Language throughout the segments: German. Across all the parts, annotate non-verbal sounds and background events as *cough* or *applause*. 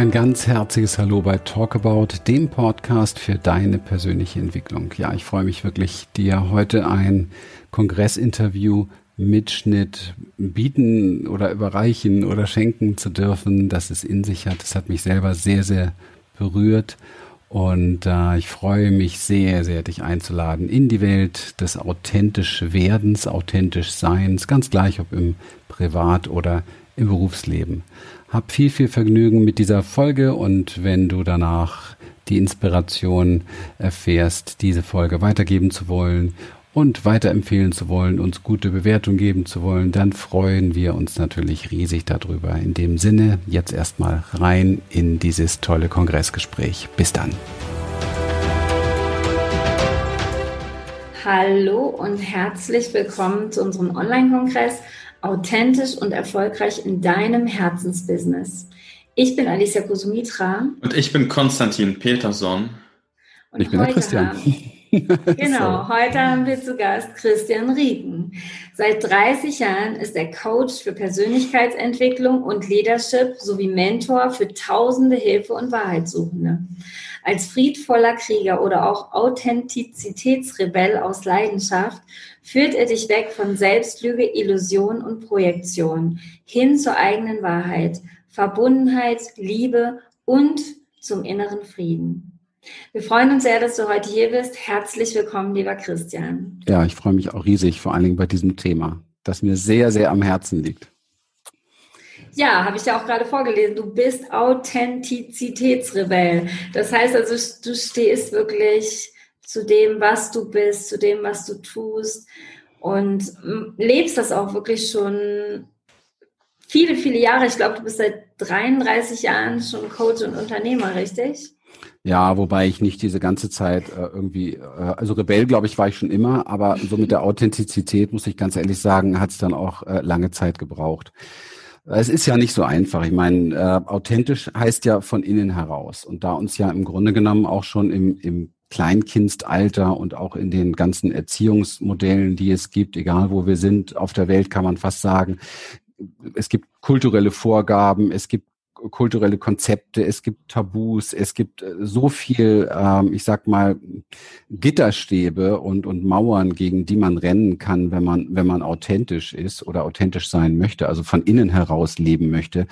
Ein ganz herzliches Hallo bei Talkabout, dem Podcast für deine persönliche Entwicklung. Ja, ich freue mich wirklich, dir heute ein Kongressinterview Mitschnitt bieten oder überreichen oder schenken zu dürfen, das es in sich hat. Das hat mich selber sehr, sehr berührt. Und äh, ich freue mich sehr, sehr, dich einzuladen in die Welt des authentisch Werdens, authentisch Seins, ganz gleich ob im Privat- oder im Berufsleben. Hab viel, viel Vergnügen mit dieser Folge und wenn du danach die Inspiration erfährst, diese Folge weitergeben zu wollen und weiterempfehlen zu wollen, uns gute Bewertung geben zu wollen, dann freuen wir uns natürlich riesig darüber. In dem Sinne, jetzt erstmal rein in dieses tolle Kongressgespräch. Bis dann. Hallo und herzlich willkommen zu unserem Online-Kongress Authentisch und erfolgreich in deinem Herzensbusiness. Ich bin Alicia Kusumitra. Und ich bin Konstantin Peterson. Und ich bin der Christian. Haben, *laughs* genau, heute haben wir zu Gast Christian Rieken. Seit 30 Jahren ist er Coach für Persönlichkeitsentwicklung und Leadership sowie Mentor für tausende Hilfe- und Wahrheitssuchende. Als friedvoller Krieger oder auch Authentizitätsrebell aus Leidenschaft führt er dich weg von Selbstlüge, Illusion und Projektion hin zur eigenen Wahrheit, Verbundenheit, Liebe und zum inneren Frieden. Wir freuen uns sehr, dass du heute hier bist. Herzlich willkommen, lieber Christian. Ja, ich freue mich auch riesig, vor allen Dingen bei diesem Thema, das mir sehr, sehr am Herzen liegt. Ja, habe ich ja auch gerade vorgelesen. Du bist Authentizitätsrebell. Das heißt also, du stehst wirklich zu dem, was du bist, zu dem, was du tust und lebst das auch wirklich schon viele, viele Jahre. Ich glaube, du bist seit 33 Jahren schon Coach und Unternehmer, richtig? Ja, wobei ich nicht diese ganze Zeit äh, irgendwie, äh, also Rebell, glaube ich, war ich schon immer, aber so mit der Authentizität, muss ich ganz ehrlich sagen, hat es dann auch äh, lange Zeit gebraucht. Es ist ja nicht so einfach. Ich meine, äh, authentisch heißt ja von innen heraus. Und da uns ja im Grunde genommen auch schon im, im Kleinkindalter und auch in den ganzen Erziehungsmodellen, die es gibt, egal wo wir sind auf der Welt, kann man fast sagen, es gibt kulturelle Vorgaben, es gibt kulturelle Konzepte, es gibt Tabus, es gibt äh, so viel, ähm, ich sag mal, Gitterstäbe und, und Mauern, gegen die man rennen kann, wenn man, wenn man authentisch ist oder authentisch sein möchte, also von innen heraus leben möchte,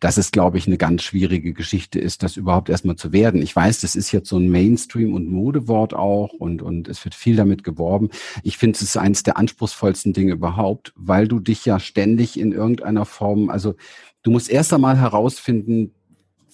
dass es, glaube ich, eine ganz schwierige Geschichte ist, das überhaupt erstmal zu werden. Ich weiß, das ist jetzt so ein Mainstream- und Modewort auch und, und es wird viel damit geworben. Ich finde, es ist eines der anspruchsvollsten Dinge überhaupt, weil du dich ja ständig in irgendeiner Form, also du musst erst einmal herausfinden,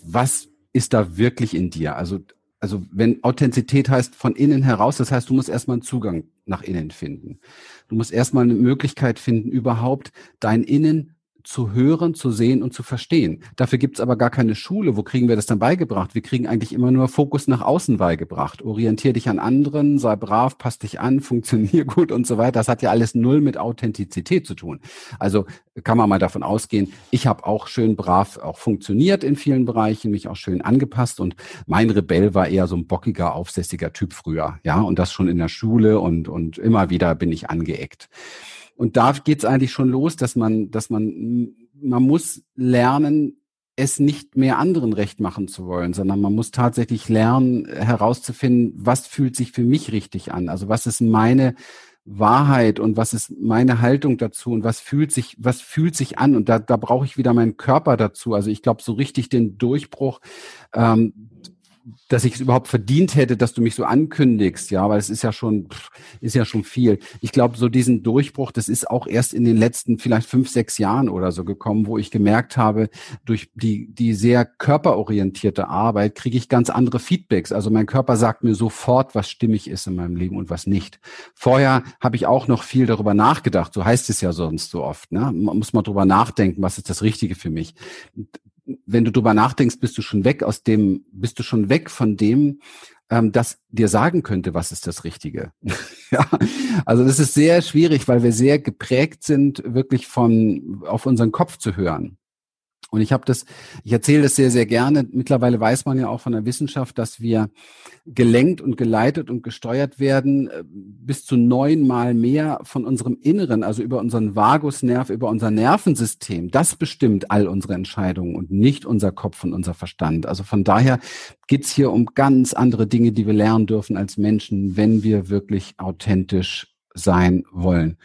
was ist da wirklich in dir? Also, also wenn Authentizität heißt von innen heraus, das heißt, du musst erstmal einen Zugang nach innen finden. Du musst erstmal eine Möglichkeit finden, überhaupt dein Innen zu hören, zu sehen und zu verstehen. Dafür gibt's aber gar keine Schule. Wo kriegen wir das dann beigebracht? Wir kriegen eigentlich immer nur Fokus nach außen beigebracht. Orientier dich an anderen, sei brav, pass dich an, *laughs* funktionier gut und so weiter. Das hat ja alles null mit Authentizität zu tun. Also kann man mal davon ausgehen, ich habe auch schön brav auch funktioniert in vielen Bereichen, mich auch schön angepasst und mein Rebell war eher so ein bockiger, aufsässiger Typ früher. Ja, und das schon in der Schule und, und immer wieder bin ich angeeckt. Und da geht's eigentlich schon los, dass man, dass man, man muss lernen, es nicht mehr anderen recht machen zu wollen, sondern man muss tatsächlich lernen, herauszufinden, was fühlt sich für mich richtig an? Also was ist meine Wahrheit und was ist meine Haltung dazu und was fühlt sich, was fühlt sich an? Und da, da brauche ich wieder meinen Körper dazu. Also ich glaube, so richtig den Durchbruch, ähm, dass ich es überhaupt verdient hätte, dass du mich so ankündigst, ja, weil es ist ja schon, ist ja schon viel. Ich glaube, so diesen Durchbruch, das ist auch erst in den letzten vielleicht fünf, sechs Jahren oder so gekommen, wo ich gemerkt habe, durch die, die sehr körperorientierte Arbeit kriege ich ganz andere Feedbacks. Also mein Körper sagt mir sofort, was stimmig ist in meinem Leben und was nicht. Vorher habe ich auch noch viel darüber nachgedacht, so heißt es ja sonst so oft, ne? Man muss mal drüber nachdenken, was ist das Richtige für mich wenn du drüber nachdenkst, bist du schon weg aus dem, bist du schon weg von dem, ähm, das dir sagen könnte, was ist das Richtige. *laughs* ja, also das ist sehr schwierig, weil wir sehr geprägt sind, wirklich von auf unseren Kopf zu hören. Und ich habe das, ich erzähle das sehr, sehr gerne. Mittlerweile weiß man ja auch von der Wissenschaft, dass wir gelenkt und geleitet und gesteuert werden äh, bis zu neunmal mehr von unserem Inneren, also über unseren Vagusnerv, über unser Nervensystem. Das bestimmt all unsere Entscheidungen und nicht unser Kopf und unser Verstand. Also von daher geht's hier um ganz andere Dinge, die wir lernen dürfen als Menschen, wenn wir wirklich authentisch sein wollen.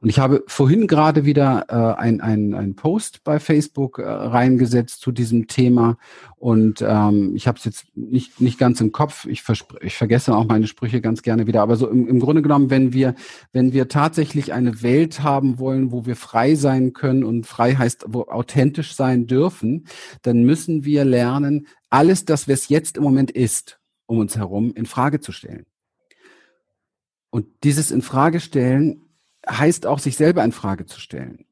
Und ich habe vorhin gerade wieder äh, ein, ein, ein Post bei Facebook äh, reingesetzt zu diesem Thema und ähm, ich habe es jetzt nicht, nicht ganz im Kopf. Ich, ich vergesse auch meine Sprüche ganz gerne wieder. Aber so im, im Grunde genommen, wenn wir, wenn wir tatsächlich eine Welt haben wollen, wo wir frei sein können und frei heißt, wo authentisch sein dürfen, dann müssen wir lernen, alles das, was jetzt im Moment ist, um uns herum, in Frage zu stellen. Und dieses Infragestellen heißt auch, sich selber in Frage zu stellen.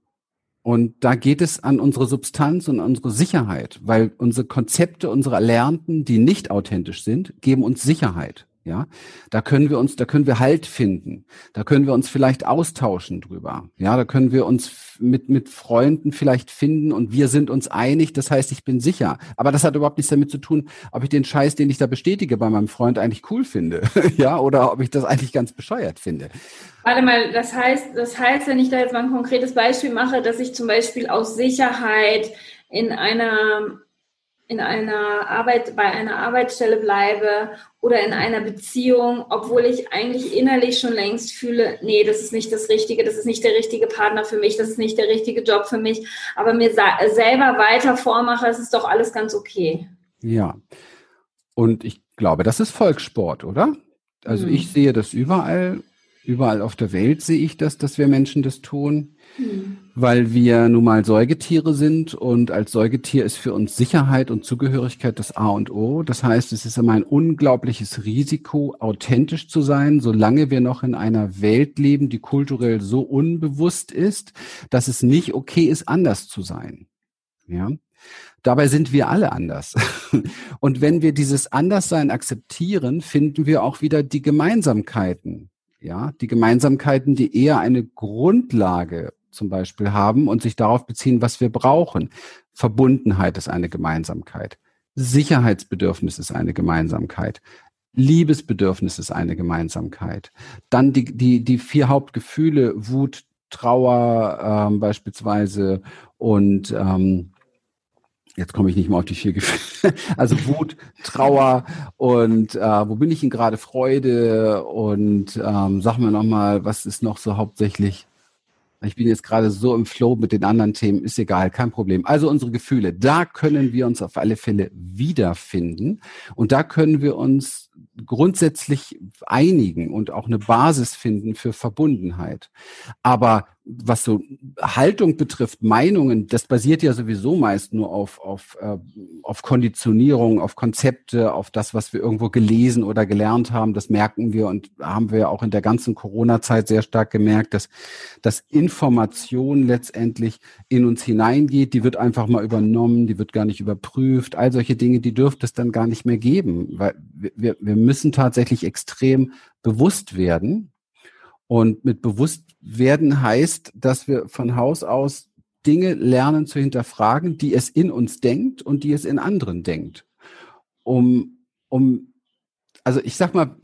Und da geht es an unsere Substanz und unsere Sicherheit, weil unsere Konzepte, unsere Erlernten, die nicht authentisch sind, geben uns Sicherheit. Ja, da können wir uns, da können wir Halt finden. Da können wir uns vielleicht austauschen drüber. Ja, da können wir uns mit, mit Freunden vielleicht finden und wir sind uns einig. Das heißt, ich bin sicher. Aber das hat überhaupt nichts damit zu tun, ob ich den Scheiß, den ich da bestätige bei meinem Freund eigentlich cool finde. *laughs* ja, oder ob ich das eigentlich ganz bescheuert finde. Warte mal, das heißt, das heißt, wenn ich da jetzt mal ein konkretes Beispiel mache, dass ich zum Beispiel aus Sicherheit in einer in einer Arbeit, bei einer Arbeitsstelle bleibe oder in einer Beziehung, obwohl ich eigentlich innerlich schon längst fühle, nee, das ist nicht das Richtige, das ist nicht der richtige Partner für mich, das ist nicht der richtige Job für mich, aber mir selber weiter vormache, es ist doch alles ganz okay. Ja. Und ich glaube, das ist Volkssport, oder? Also hm. ich sehe das überall Überall auf der Welt sehe ich das, dass wir Menschen das tun, mhm. weil wir nun mal Säugetiere sind und als Säugetier ist für uns Sicherheit und Zugehörigkeit das A und O. Das heißt, es ist immer ein unglaubliches Risiko, authentisch zu sein, solange wir noch in einer Welt leben, die kulturell so unbewusst ist, dass es nicht okay ist, anders zu sein. Ja. Dabei sind wir alle anders. *laughs* Und wenn wir dieses Anderssein akzeptieren, finden wir auch wieder die Gemeinsamkeiten ja, die Gemeinsamkeiten, die eher eine Grundlage zum Beispiel haben und sich darauf beziehen, was wir brauchen. Verbundenheit ist eine Gemeinsamkeit. Sicherheitsbedürfnis ist eine Gemeinsamkeit. Liebesbedürfnis ist eine Gemeinsamkeit. Dann die, die, die vier Hauptgefühle, Wut, Trauer ähm, beispielsweise und ähm, jetzt komme ich nicht mehr auf die vier Gefühle, *laughs* also Wut, Trauer und äh, wo bin ich denn gerade Freude und ähm, sag mir nochmal, was ist noch so hauptsächlich? Ich bin jetzt gerade so im Flow mit den anderen Themen, ist egal, kein Problem. Also unsere Gefühle, da können wir uns auf alle Fälle wiederfinden und da können wir uns grundsätzlich einigen und auch eine Basis finden für Verbundenheit. Aber was so Haltung betrifft, Meinungen, das basiert ja sowieso meist nur auf, auf, äh, auf Konditionierung, auf Konzepte, auf das, was wir irgendwo gelesen oder gelernt haben. Das merken wir und haben wir auch in der ganzen Corona-Zeit sehr stark gemerkt, dass, dass Information letztendlich in uns hineingeht. Die wird einfach mal übernommen, die wird gar nicht überprüft. All solche Dinge, die dürfte es dann gar nicht mehr geben, weil wir, wir müssen tatsächlich extrem bewusst werden und mit Bewusstwerden heißt, dass wir von Haus aus Dinge lernen zu hinterfragen, die es in uns denkt und die es in anderen denkt. Um, um, also ich sag mal,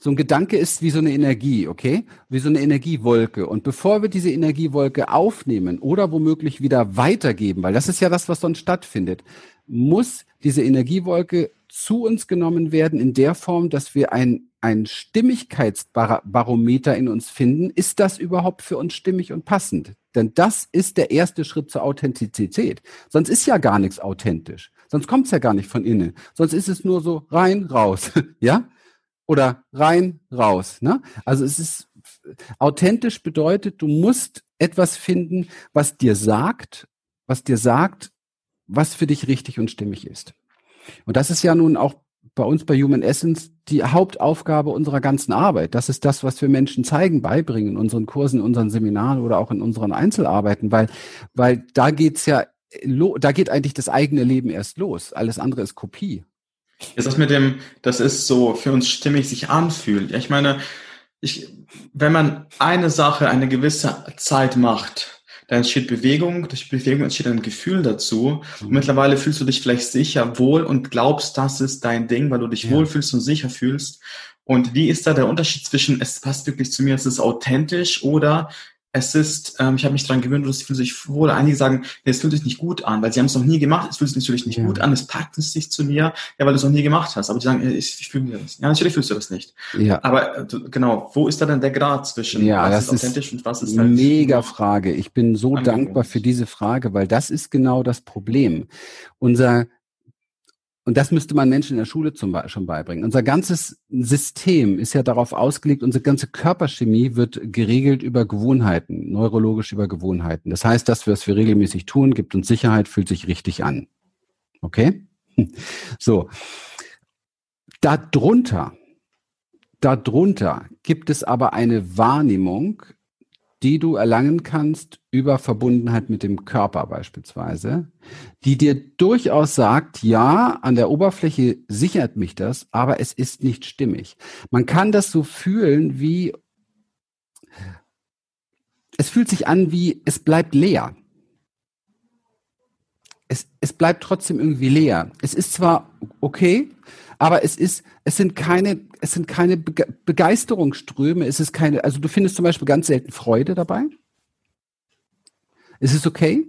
so ein Gedanke ist wie so eine Energie, okay? Wie so eine Energiewolke. Und bevor wir diese Energiewolke aufnehmen oder womöglich wieder weitergeben, weil das ist ja das, was sonst stattfindet, muss diese Energiewolke zu uns genommen werden in der Form, dass wir ein ein Stimmigkeitsbarometer in uns finden, ist das überhaupt für uns stimmig und passend? Denn das ist der erste Schritt zur Authentizität. Sonst ist ja gar nichts authentisch. Sonst kommt es ja gar nicht von innen. Sonst ist es nur so rein, raus. *laughs* ja? Oder rein, raus. Ne? Also es ist authentisch bedeutet, du musst etwas finden, was dir sagt, was dir sagt, was für dich richtig und stimmig ist. Und das ist ja nun auch bei uns bei Human Essence die Hauptaufgabe unserer ganzen Arbeit. Das ist das, was wir Menschen zeigen, beibringen in unseren Kursen, in unseren Seminaren oder auch in unseren Einzelarbeiten, weil, weil da geht's ja, da geht eigentlich das eigene Leben erst los. Alles andere ist Kopie. Ist das mit dem, das ist so für uns stimmig sich anfühlt. Ich meine, ich, wenn man eine Sache eine gewisse Zeit macht, da entsteht Bewegung, durch Bewegung entsteht ein Gefühl dazu. Mhm. Und mittlerweile fühlst du dich vielleicht sicher, wohl und glaubst, das ist dein Ding, weil du dich ja. wohlfühlst und sicher fühlst. Und wie ist da der Unterschied zwischen, es passt wirklich zu mir, es ist authentisch oder es ist, ähm, ich habe mich daran gewöhnt, es fühlt sich wohl. Einige sagen, nee, es fühlt sich nicht gut an, weil sie haben es noch nie gemacht. Es fühlt sich natürlich nicht ja. gut an. Es packt es sich zu mir, ja, weil du es noch nie gemacht hast. Aber die sagen, ich, ich fühle das. Ja, natürlich fühlst du das nicht. Ja. Aber äh, genau, wo ist da denn der Grad zwischen ja, was ist authentisch und was ist halt mega Frage. Ich bin so dankbar für diese Frage, weil das ist genau das Problem. Unser und das müsste man Menschen in der Schule zum schon beibringen. Unser ganzes System ist ja darauf ausgelegt, unsere ganze Körperchemie wird geregelt über Gewohnheiten, neurologisch über Gewohnheiten. Das heißt, das, was wir regelmäßig tun, gibt uns Sicherheit, fühlt sich richtig an. Okay? So. Darunter, darunter gibt es aber eine Wahrnehmung, die du erlangen kannst über Verbundenheit mit dem Körper beispielsweise, die dir durchaus sagt, ja, an der Oberfläche sichert mich das, aber es ist nicht stimmig. Man kann das so fühlen wie, es fühlt sich an wie, es bleibt leer. Es, es bleibt trotzdem irgendwie leer. Es ist zwar okay, aber es ist, es sind keine, es sind keine Begeisterungsströme, es ist keine, also du findest zum Beispiel ganz selten Freude dabei. Es ist okay,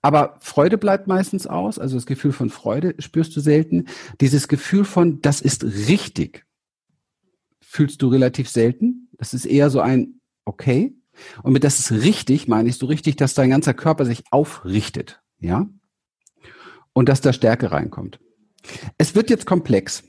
aber Freude bleibt meistens aus, also das Gefühl von Freude spürst du selten. Dieses Gefühl von, das ist richtig, fühlst du relativ selten. Das ist eher so ein okay. Und mit das ist richtig, meine ich so richtig, dass dein ganzer Körper sich aufrichtet, ja? Und dass da Stärke reinkommt. Es wird jetzt komplex.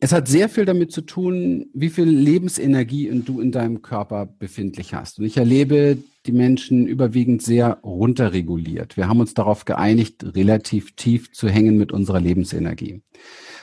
Es hat sehr viel damit zu tun, wie viel Lebensenergie du in deinem Körper befindlich hast. Und ich erlebe die Menschen überwiegend sehr runterreguliert. Wir haben uns darauf geeinigt, relativ tief zu hängen mit unserer Lebensenergie.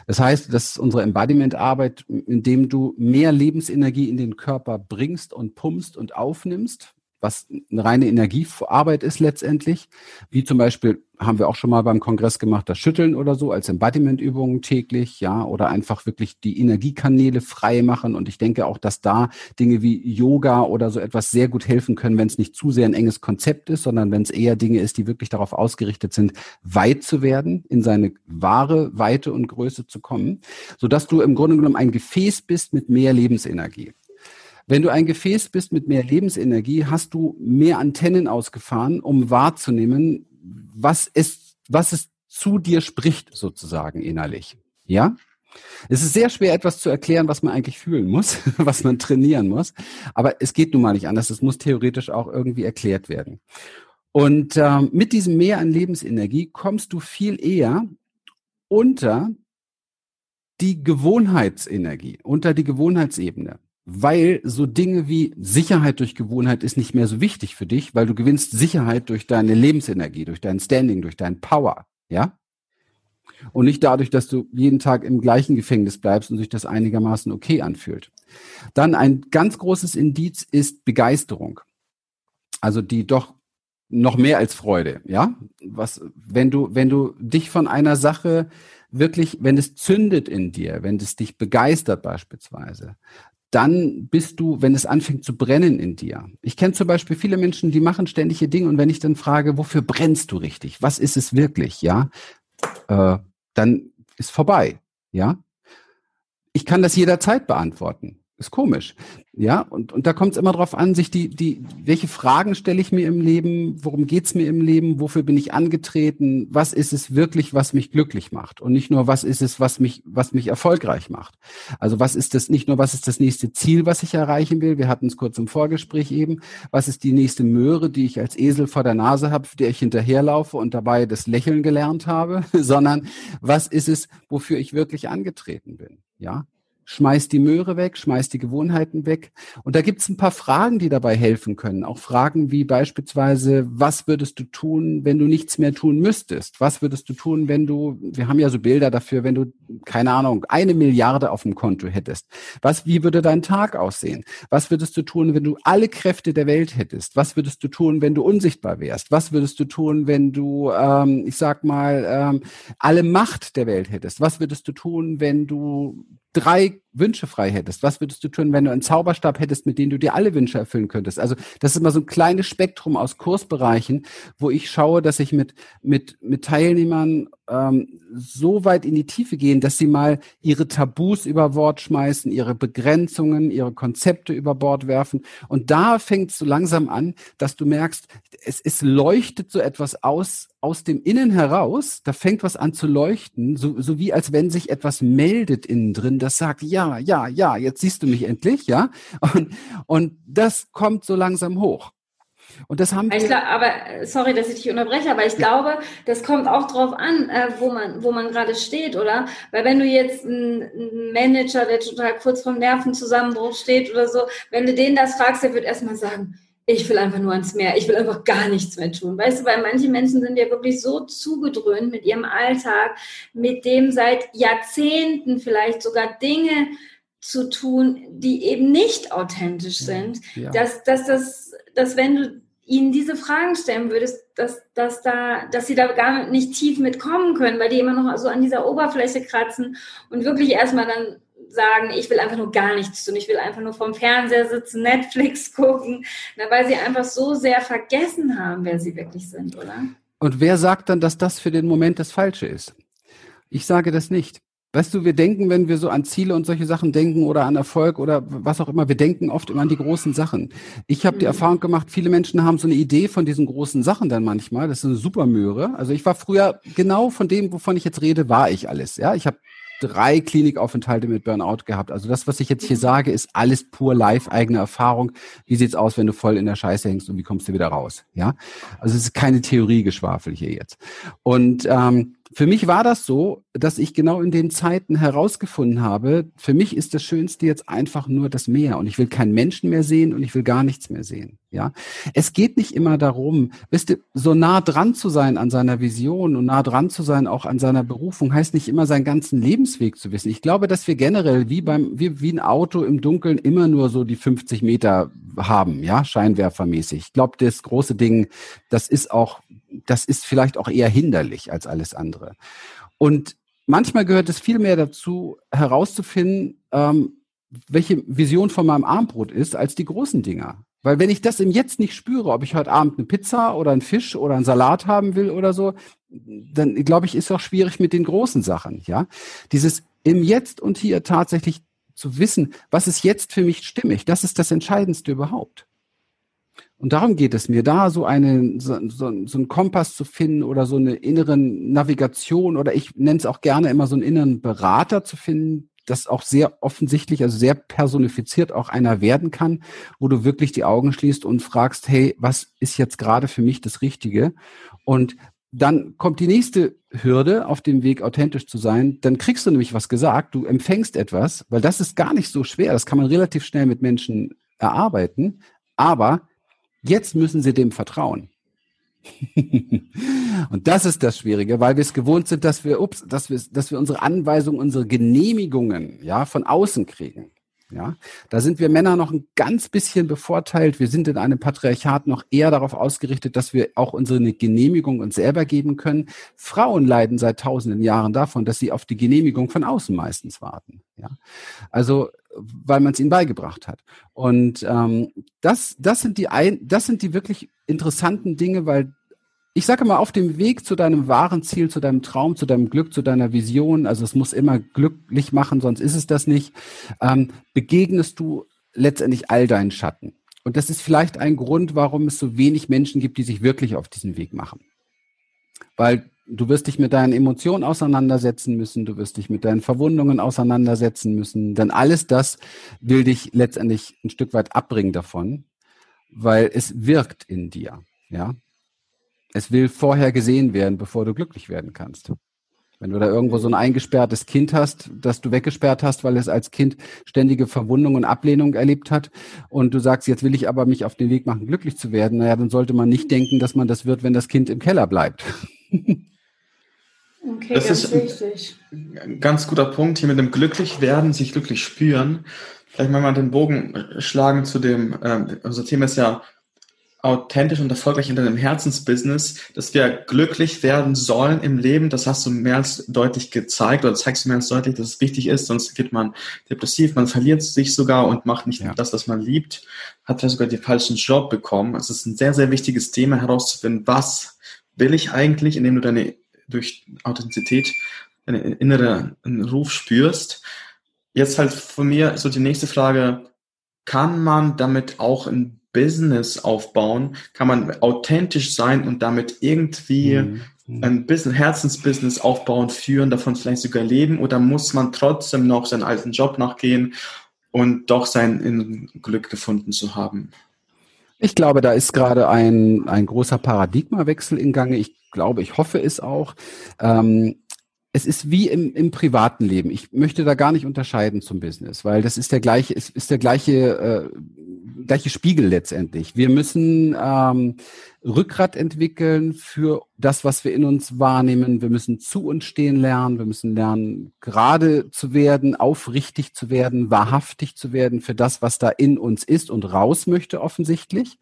Das heißt, das ist unsere Embodiment-Arbeit, indem du mehr Lebensenergie in den Körper bringst und pumpst und aufnimmst was eine reine Energiearbeit ist letztendlich, wie zum Beispiel haben wir auch schon mal beim Kongress gemacht, das Schütteln oder so als Embodiment-Übungen täglich, ja, oder einfach wirklich die Energiekanäle frei machen. Und ich denke auch, dass da Dinge wie Yoga oder so etwas sehr gut helfen können, wenn es nicht zu sehr ein enges Konzept ist, sondern wenn es eher Dinge ist, die wirklich darauf ausgerichtet sind, weit zu werden, in seine wahre Weite und Größe zu kommen, sodass du im Grunde genommen ein Gefäß bist mit mehr Lebensenergie. Wenn du ein Gefäß bist mit mehr Lebensenergie, hast du mehr Antennen ausgefahren, um wahrzunehmen, was es, was es zu dir spricht, sozusagen innerlich. Ja? Es ist sehr schwer, etwas zu erklären, was man eigentlich fühlen muss, *laughs* was man trainieren muss. Aber es geht nun mal nicht anders. Es muss theoretisch auch irgendwie erklärt werden. Und äh, mit diesem Mehr an Lebensenergie kommst du viel eher unter die Gewohnheitsenergie, unter die Gewohnheitsebene weil so Dinge wie Sicherheit durch Gewohnheit ist nicht mehr so wichtig für dich, weil du gewinnst Sicherheit durch deine Lebensenergie, durch dein Standing, durch dein Power, ja? Und nicht dadurch, dass du jeden Tag im gleichen Gefängnis bleibst und sich das einigermaßen okay anfühlt. Dann ein ganz großes Indiz ist Begeisterung. Also die doch noch mehr als Freude, ja? Was, wenn du, wenn du dich von einer Sache wirklich, wenn es zündet in dir, wenn es dich begeistert beispielsweise, dann bist du, wenn es anfängt zu brennen in dir. Ich kenne zum Beispiel viele Menschen, die machen ständige Dinge und wenn ich dann frage, wofür brennst du richtig? Was ist es wirklich? Ja, äh, dann ist vorbei. Ja, ich kann das jederzeit beantworten. Ist komisch. Ja, und, und da kommt es immer darauf an, sich die, die, welche Fragen stelle ich mir im Leben, worum geht's mir im Leben, wofür bin ich angetreten, was ist es wirklich, was mich glücklich macht und nicht nur, was ist es, was mich, was mich erfolgreich macht. Also was ist das, nicht nur, was ist das nächste Ziel, was ich erreichen will, wir hatten es kurz im Vorgespräch eben, was ist die nächste Möhre, die ich als Esel vor der Nase habe, der ich hinterherlaufe und dabei das Lächeln gelernt habe, *laughs* sondern was ist es, wofür ich wirklich angetreten bin. Ja, schmeiß die Möhre weg, schmeiß die Gewohnheiten weg. Und da gibt es ein paar Fragen, die dabei helfen können. Auch Fragen wie beispielsweise, was würdest du tun, wenn du nichts mehr tun müsstest? Was würdest du tun, wenn du, wir haben ja so Bilder dafür, wenn du, keine Ahnung, eine Milliarde auf dem Konto hättest? Was, wie würde dein Tag aussehen? Was würdest du tun, wenn du alle Kräfte der Welt hättest? Was würdest du tun, wenn du unsichtbar wärst? Was würdest du tun, wenn du, ähm, ich sag mal, ähm, alle Macht der Welt hättest? Was würdest du tun, wenn du drei Wünsche frei hättest? Was würdest du tun, wenn du einen Zauberstab hättest, mit dem du dir alle Wünsche erfüllen könntest? Also das ist immer so ein kleines Spektrum aus Kursbereichen, wo ich schaue, dass ich mit, mit, mit Teilnehmern ähm, so weit in die Tiefe gehen, dass sie mal ihre Tabus über Bord schmeißen, ihre Begrenzungen, ihre Konzepte über Bord werfen. Und da fängt es so langsam an, dass du merkst, es, es leuchtet so etwas aus, aus dem Innen heraus, da fängt was an zu leuchten, so, so wie als wenn sich etwas meldet innen drin, das sagt, ja, ja, ja, jetzt siehst du mich endlich, ja. Und, und das kommt so langsam hoch. Und das haben ich glaub, aber sorry, dass ich dich unterbreche, aber ich glaube, das kommt auch drauf an, äh, wo man, wo man gerade steht, oder? Weil wenn du jetzt einen Manager, der total kurz vom Nervenzusammenbruch steht oder so, wenn du den das fragst, der wird erstmal sagen, ich will einfach nur ans Meer, ich will einfach gar nichts mehr tun. Weißt du, weil manche Menschen sind ja wirklich so zugedröhnt mit ihrem Alltag, mit dem seit Jahrzehnten vielleicht sogar Dinge zu tun, die eben nicht authentisch sind, ja. dass, dass, das, dass wenn du ihnen diese Fragen stellen würdest, dass, dass, da, dass sie da gar nicht tief mitkommen können, weil die immer noch so an dieser Oberfläche kratzen und wirklich erstmal dann sagen, ich will einfach nur gar nichts tun, ich will einfach nur vom Fernseher sitzen, Netflix *laughs* gucken, na, weil sie einfach so sehr vergessen haben, wer sie wirklich sind, oder? Und wer sagt dann, dass das für den Moment das Falsche ist? Ich sage das nicht. Weißt du, wir denken, wenn wir so an Ziele und solche Sachen denken oder an Erfolg oder was auch immer, wir denken oft immer an die großen Sachen. Ich habe die mhm. Erfahrung gemacht, viele Menschen haben so eine Idee von diesen großen Sachen dann manchmal. Das ist eine Supermöhre. Also ich war früher genau von dem, wovon ich jetzt rede, war ich alles. Ja, ich habe drei Klinikaufenthalte mit Burnout gehabt. Also das, was ich jetzt hier sage, ist alles pur live, eigene Erfahrung. Wie sieht's aus, wenn du voll in der Scheiße hängst und wie kommst du wieder raus? Ja, also es ist keine Theoriegeschwafel hier jetzt. Und ähm, für mich war das so, dass ich genau in den Zeiten herausgefunden habe, für mich ist das Schönste jetzt einfach nur das Meer und ich will keinen Menschen mehr sehen und ich will gar nichts mehr sehen. Ja, es geht nicht immer darum, wisst ihr, so nah dran zu sein an seiner Vision und nah dran zu sein auch an seiner Berufung heißt nicht immer seinen ganzen Lebensweg zu wissen. Ich glaube, dass wir generell wie beim, wie, wie ein Auto im Dunkeln immer nur so die 50 Meter haben, ja, scheinwerfermäßig. Ich glaube, das große Ding, das ist auch das ist vielleicht auch eher hinderlich als alles andere. Und manchmal gehört es viel mehr dazu, herauszufinden, ähm, welche Vision von meinem Armbrot ist, als die großen Dinger. Weil wenn ich das im Jetzt nicht spüre, ob ich heute Abend eine Pizza oder einen Fisch oder einen Salat haben will oder so, dann glaube ich, ist auch schwierig mit den großen Sachen, ja. Dieses im Jetzt und hier tatsächlich zu wissen, was ist jetzt für mich stimmig, das ist das Entscheidendste überhaupt. Und darum geht es mir, da so, eine, so, so, so einen Kompass zu finden oder so eine innere Navigation oder ich nenne es auch gerne immer so einen inneren Berater zu finden, das auch sehr offensichtlich, also sehr personifiziert auch einer werden kann, wo du wirklich die Augen schließt und fragst, hey, was ist jetzt gerade für mich das Richtige? Und dann kommt die nächste Hürde auf dem Weg, authentisch zu sein. Dann kriegst du nämlich was gesagt, du empfängst etwas, weil das ist gar nicht so schwer. Das kann man relativ schnell mit Menschen erarbeiten. Aber Jetzt müssen sie dem vertrauen. *laughs* und das ist das Schwierige, weil wir es gewohnt sind, dass wir, ups, dass wir, dass wir unsere Anweisungen, unsere Genehmigungen, ja, von außen kriegen. Ja, da sind wir Männer noch ein ganz bisschen bevorteilt. Wir sind in einem Patriarchat noch eher darauf ausgerichtet, dass wir auch unsere Genehmigung uns selber geben können. Frauen leiden seit tausenden Jahren davon, dass sie auf die Genehmigung von außen meistens warten. Ja, also weil man es ihnen beigebracht hat. Und ähm, das, das sind die ein, das sind die wirklich interessanten Dinge, weil ich sage mal, auf dem Weg zu deinem wahren Ziel, zu deinem Traum, zu deinem Glück, zu deiner Vision, also es muss immer glücklich machen, sonst ist es das nicht, ähm, begegnest du letztendlich all deinen Schatten. Und das ist vielleicht ein Grund, warum es so wenig Menschen gibt, die sich wirklich auf diesen Weg machen. Weil du wirst dich mit deinen Emotionen auseinandersetzen müssen, du wirst dich mit deinen Verwundungen auseinandersetzen müssen, denn alles das will dich letztendlich ein Stück weit abbringen davon, weil es wirkt in dir, ja. Es will vorher gesehen werden, bevor du glücklich werden kannst. Wenn du da irgendwo so ein eingesperrtes Kind hast, das du weggesperrt hast, weil es als Kind ständige Verwundung und Ablehnung erlebt hat und du sagst, jetzt will ich aber mich auf den Weg machen, glücklich zu werden, naja, dann sollte man nicht denken, dass man das wird, wenn das Kind im Keller bleibt. *laughs* Okay, das ist wichtig. ein ganz guter Punkt hier mit dem glücklich werden, sich glücklich spüren. Vielleicht mal den Bogen schlagen zu dem, äh, unser Thema ist ja authentisch und erfolgreich in deinem Herzensbusiness, dass wir glücklich werden sollen im Leben. Das hast du mehr als deutlich gezeigt oder zeigst du mehr als deutlich, dass es wichtig ist, sonst wird man depressiv, man verliert sich sogar und macht nicht ja. das, was man liebt, hat vielleicht sogar den falschen Job bekommen. Es ist ein sehr, sehr wichtiges Thema herauszufinden, was will ich eigentlich, indem du deine durch Authentizität deine innere Ruf spürst. Jetzt halt von mir so die nächste Frage, kann man damit auch ein Business aufbauen? Kann man authentisch sein und damit irgendwie mhm. ein Business, Herzensbusiness aufbauen, führen, davon vielleicht sogar leben? Oder muss man trotzdem noch seinen alten Job nachgehen und doch sein Glück gefunden zu haben? Ich glaube, da ist gerade ein, ein großer Paradigmawechsel in Gange. Ich glaube, ich hoffe es auch. Ähm, es ist wie im, im privaten Leben. Ich möchte da gar nicht unterscheiden zum Business, weil das ist der gleiche, ist, ist der gleiche, äh, gleiche Spiegel letztendlich. Wir müssen ähm, Rückgrat entwickeln für das, was wir in uns wahrnehmen. Wir müssen zu uns stehen lernen. Wir müssen lernen, gerade zu werden, aufrichtig zu werden, wahrhaftig zu werden für das, was da in uns ist und raus möchte offensichtlich.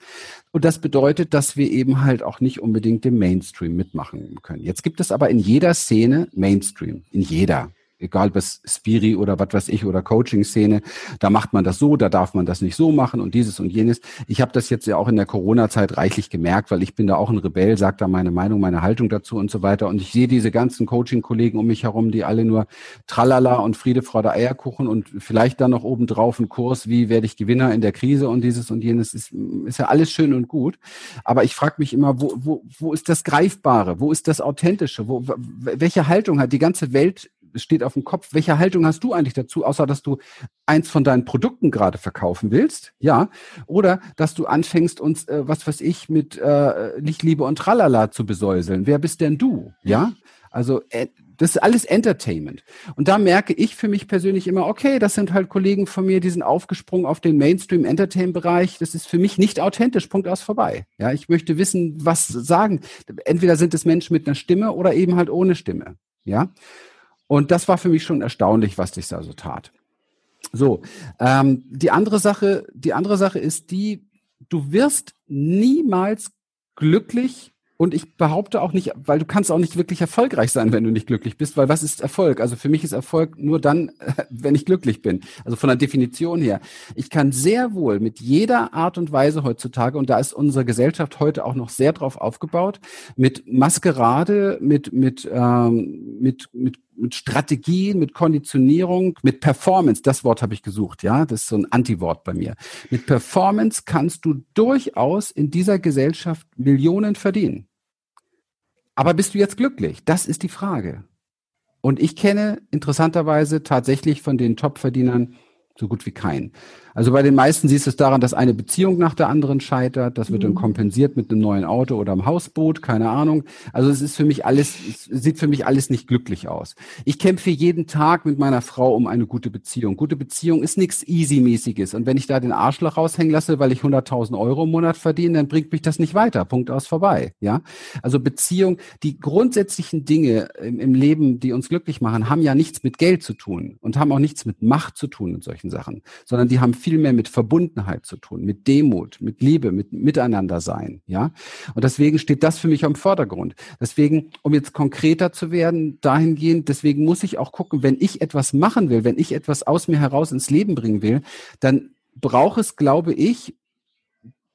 Und das bedeutet, dass wir eben halt auch nicht unbedingt dem Mainstream mitmachen können. Jetzt gibt es aber in jeder Szene Mainstream, in jeder egal was Spiri oder was weiß ich oder Coaching-Szene, da macht man das so, da darf man das nicht so machen und dieses und jenes. Ich habe das jetzt ja auch in der Corona-Zeit reichlich gemerkt, weil ich bin da auch ein Rebell, sage da meine Meinung, meine Haltung dazu und so weiter. Und ich sehe diese ganzen Coaching-Kollegen um mich herum, die alle nur Tralala und Friede, Freude, Eierkuchen und vielleicht dann noch obendrauf ein Kurs, wie werde ich Gewinner in der Krise und dieses und jenes. Ist, ist ja alles schön und gut. Aber ich frage mich immer, wo, wo, wo ist das Greifbare? Wo ist das Authentische? Wo, welche Haltung hat die ganze Welt steht auf dem Kopf. Welche Haltung hast du eigentlich dazu, außer dass du eins von deinen Produkten gerade verkaufen willst? Ja. Oder dass du anfängst, uns, äh, was weiß ich, mit äh, Lichtliebe und Tralala zu besäuseln. Wer bist denn du? Ja. Also äh, das ist alles Entertainment. Und da merke ich für mich persönlich immer, okay, das sind halt Kollegen von mir, die sind aufgesprungen auf den Mainstream-Entertain-Bereich. Das ist für mich nicht authentisch. Punkt aus vorbei. Ja, ich möchte wissen, was sagen. Entweder sind es Menschen mit einer Stimme oder eben halt ohne Stimme. Ja. Und das war für mich schon erstaunlich, was sich da so tat. So, ähm, die andere Sache, die andere Sache ist die, du wirst niemals glücklich und ich behaupte auch nicht, weil du kannst auch nicht wirklich erfolgreich sein, wenn du nicht glücklich bist, weil was ist Erfolg? Also für mich ist Erfolg nur dann, *laughs* wenn ich glücklich bin. Also von der Definition her. Ich kann sehr wohl mit jeder Art und Weise heutzutage, und da ist unsere Gesellschaft heute auch noch sehr drauf aufgebaut, mit Maskerade, mit, mit, ähm, mit, mit mit Strategien, mit Konditionierung, mit Performance, das Wort habe ich gesucht, ja, das ist so ein Anti-Wort bei mir. Mit Performance kannst du durchaus in dieser Gesellschaft Millionen verdienen. Aber bist du jetzt glücklich? Das ist die Frage. Und ich kenne interessanterweise tatsächlich von den Topverdienern so gut wie keinen. Also bei den meisten siehst du es daran, dass eine Beziehung nach der anderen scheitert. Das wird dann mhm. kompensiert mit einem neuen Auto oder einem Hausboot, keine Ahnung. Also es ist für mich alles, es sieht für mich alles nicht glücklich aus. Ich kämpfe jeden Tag mit meiner Frau um eine gute Beziehung. Gute Beziehung ist nichts Easy-mäßiges. Und wenn ich da den Arschloch raushängen lasse, weil ich 100.000 Euro im Monat verdiene, dann bringt mich das nicht weiter. Punkt aus vorbei. Ja. Also Beziehung, die grundsätzlichen Dinge im, im Leben, die uns glücklich machen, haben ja nichts mit Geld zu tun und haben auch nichts mit Macht zu tun in solchen Sachen, sondern die haben viel mehr mit Verbundenheit zu tun, mit Demut, mit Liebe, mit Miteinander sein, ja. Und deswegen steht das für mich am Vordergrund. Deswegen, um jetzt konkreter zu werden, dahingehend, deswegen muss ich auch gucken, wenn ich etwas machen will, wenn ich etwas aus mir heraus ins Leben bringen will, dann braucht es, glaube ich,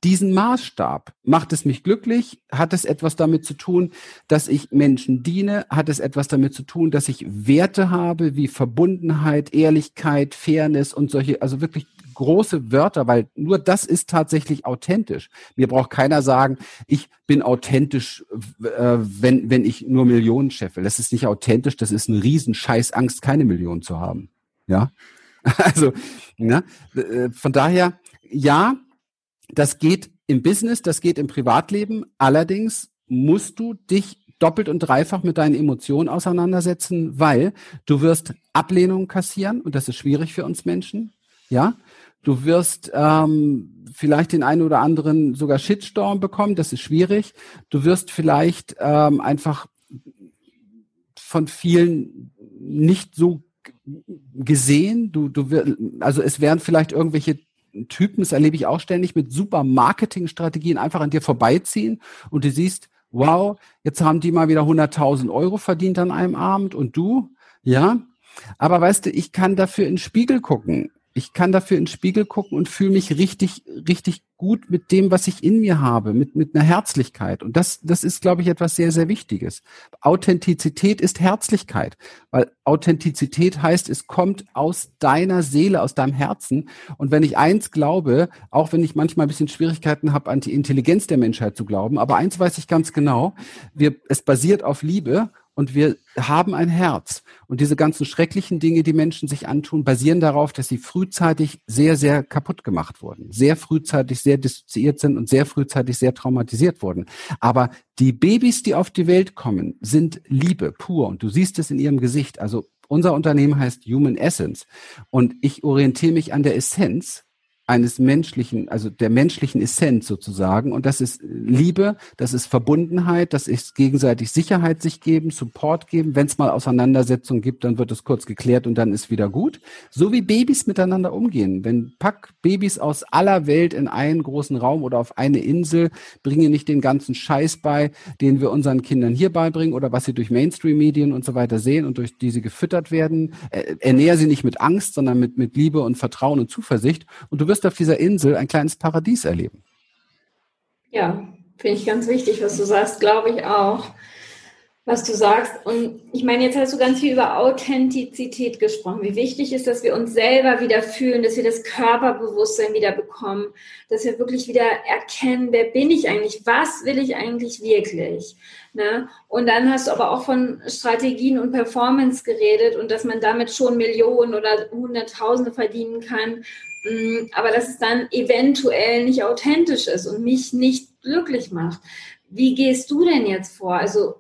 diesen Maßstab. Macht es mich glücklich? Hat es etwas damit zu tun, dass ich Menschen diene? Hat es etwas damit zu tun, dass ich Werte habe wie Verbundenheit, Ehrlichkeit, Fairness und solche, also wirklich große Wörter, weil nur das ist tatsächlich authentisch. Mir braucht keiner sagen, ich bin authentisch, äh, wenn, wenn ich nur Millionen scheffe. Das ist nicht authentisch, das ist ein Riesenscheiß Angst, keine Millionen zu haben. Ja. *laughs* Also, ne? von daher, ja, das geht im Business, das geht im Privatleben. Allerdings musst du dich doppelt und dreifach mit deinen Emotionen auseinandersetzen, weil du wirst Ablehnung kassieren und das ist schwierig für uns Menschen. Ja, Du wirst ähm, vielleicht den einen oder anderen sogar Shitstorm bekommen, das ist schwierig. Du wirst vielleicht ähm, einfach von vielen nicht so gesehen. Du, du wirst, also es werden vielleicht irgendwelche Typen, das erlebe ich auch ständig, mit super Marketingstrategien einfach an dir vorbeiziehen und du siehst, wow, jetzt haben die mal wieder 100.000 Euro verdient an einem Abend und du, ja. Aber weißt du, ich kann dafür in den Spiegel gucken ich kann dafür in den Spiegel gucken und fühle mich richtig, richtig gut mit dem, was ich in mir habe, mit, mit einer Herzlichkeit. Und das, das ist, glaube ich, etwas sehr, sehr Wichtiges. Authentizität ist Herzlichkeit, weil Authentizität heißt, es kommt aus deiner Seele, aus deinem Herzen. Und wenn ich eins glaube, auch wenn ich manchmal ein bisschen Schwierigkeiten habe, an die Intelligenz der Menschheit zu glauben, aber eins weiß ich ganz genau, wir, es basiert auf Liebe und wir haben ein Herz. Und diese ganzen schrecklichen Dinge, die Menschen sich antun, basieren darauf, dass sie frühzeitig sehr, sehr kaputt gemacht wurden, sehr frühzeitig sehr dissoziiert sind und sehr frühzeitig sehr traumatisiert wurden. Aber die Babys, die auf die Welt kommen, sind Liebe pur. Und du siehst es in ihrem Gesicht. Also unser Unternehmen heißt Human Essence. Und ich orientiere mich an der Essenz eines menschlichen, also der menschlichen Essenz sozusagen. Und das ist Liebe, das ist Verbundenheit, das ist gegenseitig Sicherheit sich geben, Support geben. Wenn es mal Auseinandersetzungen gibt, dann wird es kurz geklärt und dann ist wieder gut. So wie Babys miteinander umgehen. Wenn pack Babys aus aller Welt in einen großen Raum oder auf eine Insel, bringen nicht den ganzen Scheiß bei, den wir unseren Kindern hier beibringen oder was sie durch Mainstream-Medien und so weiter sehen und durch die sie gefüttert werden. Ernähr sie nicht mit Angst, sondern mit, mit Liebe und Vertrauen und Zuversicht. Und du wirst wirst auf dieser Insel ein kleines Paradies erleben. Ja, finde ich ganz wichtig, was du sagst, glaube ich auch, was du sagst. Und ich meine, jetzt hast du ganz viel über Authentizität gesprochen. Wie wichtig ist, dass wir uns selber wieder fühlen, dass wir das Körperbewusstsein wieder bekommen, dass wir wirklich wieder erkennen, wer bin ich eigentlich, was will ich eigentlich wirklich. Ne? Und dann hast du aber auch von Strategien und Performance geredet und dass man damit schon Millionen oder Hunderttausende verdienen kann aber dass es dann eventuell nicht authentisch ist und mich nicht glücklich macht. Wie gehst du denn jetzt vor? Also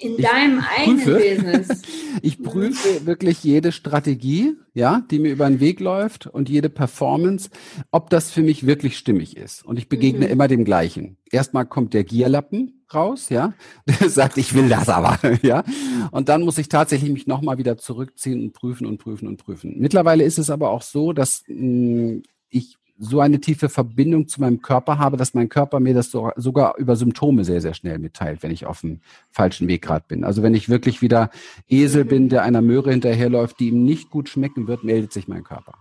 in ich deinem eigenen Business. *laughs* ich prüfe wirklich jede Strategie, ja, die mir über den Weg läuft und jede Performance, ob das für mich wirklich stimmig ist. Und ich begegne mhm. immer dem gleichen. Erstmal kommt der Gierlappen raus, ja, *laughs* der sagt, ich will das aber, *laughs* ja. Und dann muss ich tatsächlich mich nochmal wieder zurückziehen und prüfen und prüfen und prüfen. Mittlerweile ist es aber auch so, dass mh, mm, ich so eine tiefe Verbindung zu meinem Körper habe, dass mein Körper mir das so, sogar über Symptome sehr, sehr schnell mitteilt, wenn ich auf dem falschen Weg gerade bin. Also wenn ich wirklich wieder Esel bin, der einer Möhre hinterherläuft, die ihm nicht gut schmecken wird, meldet sich mein Körper.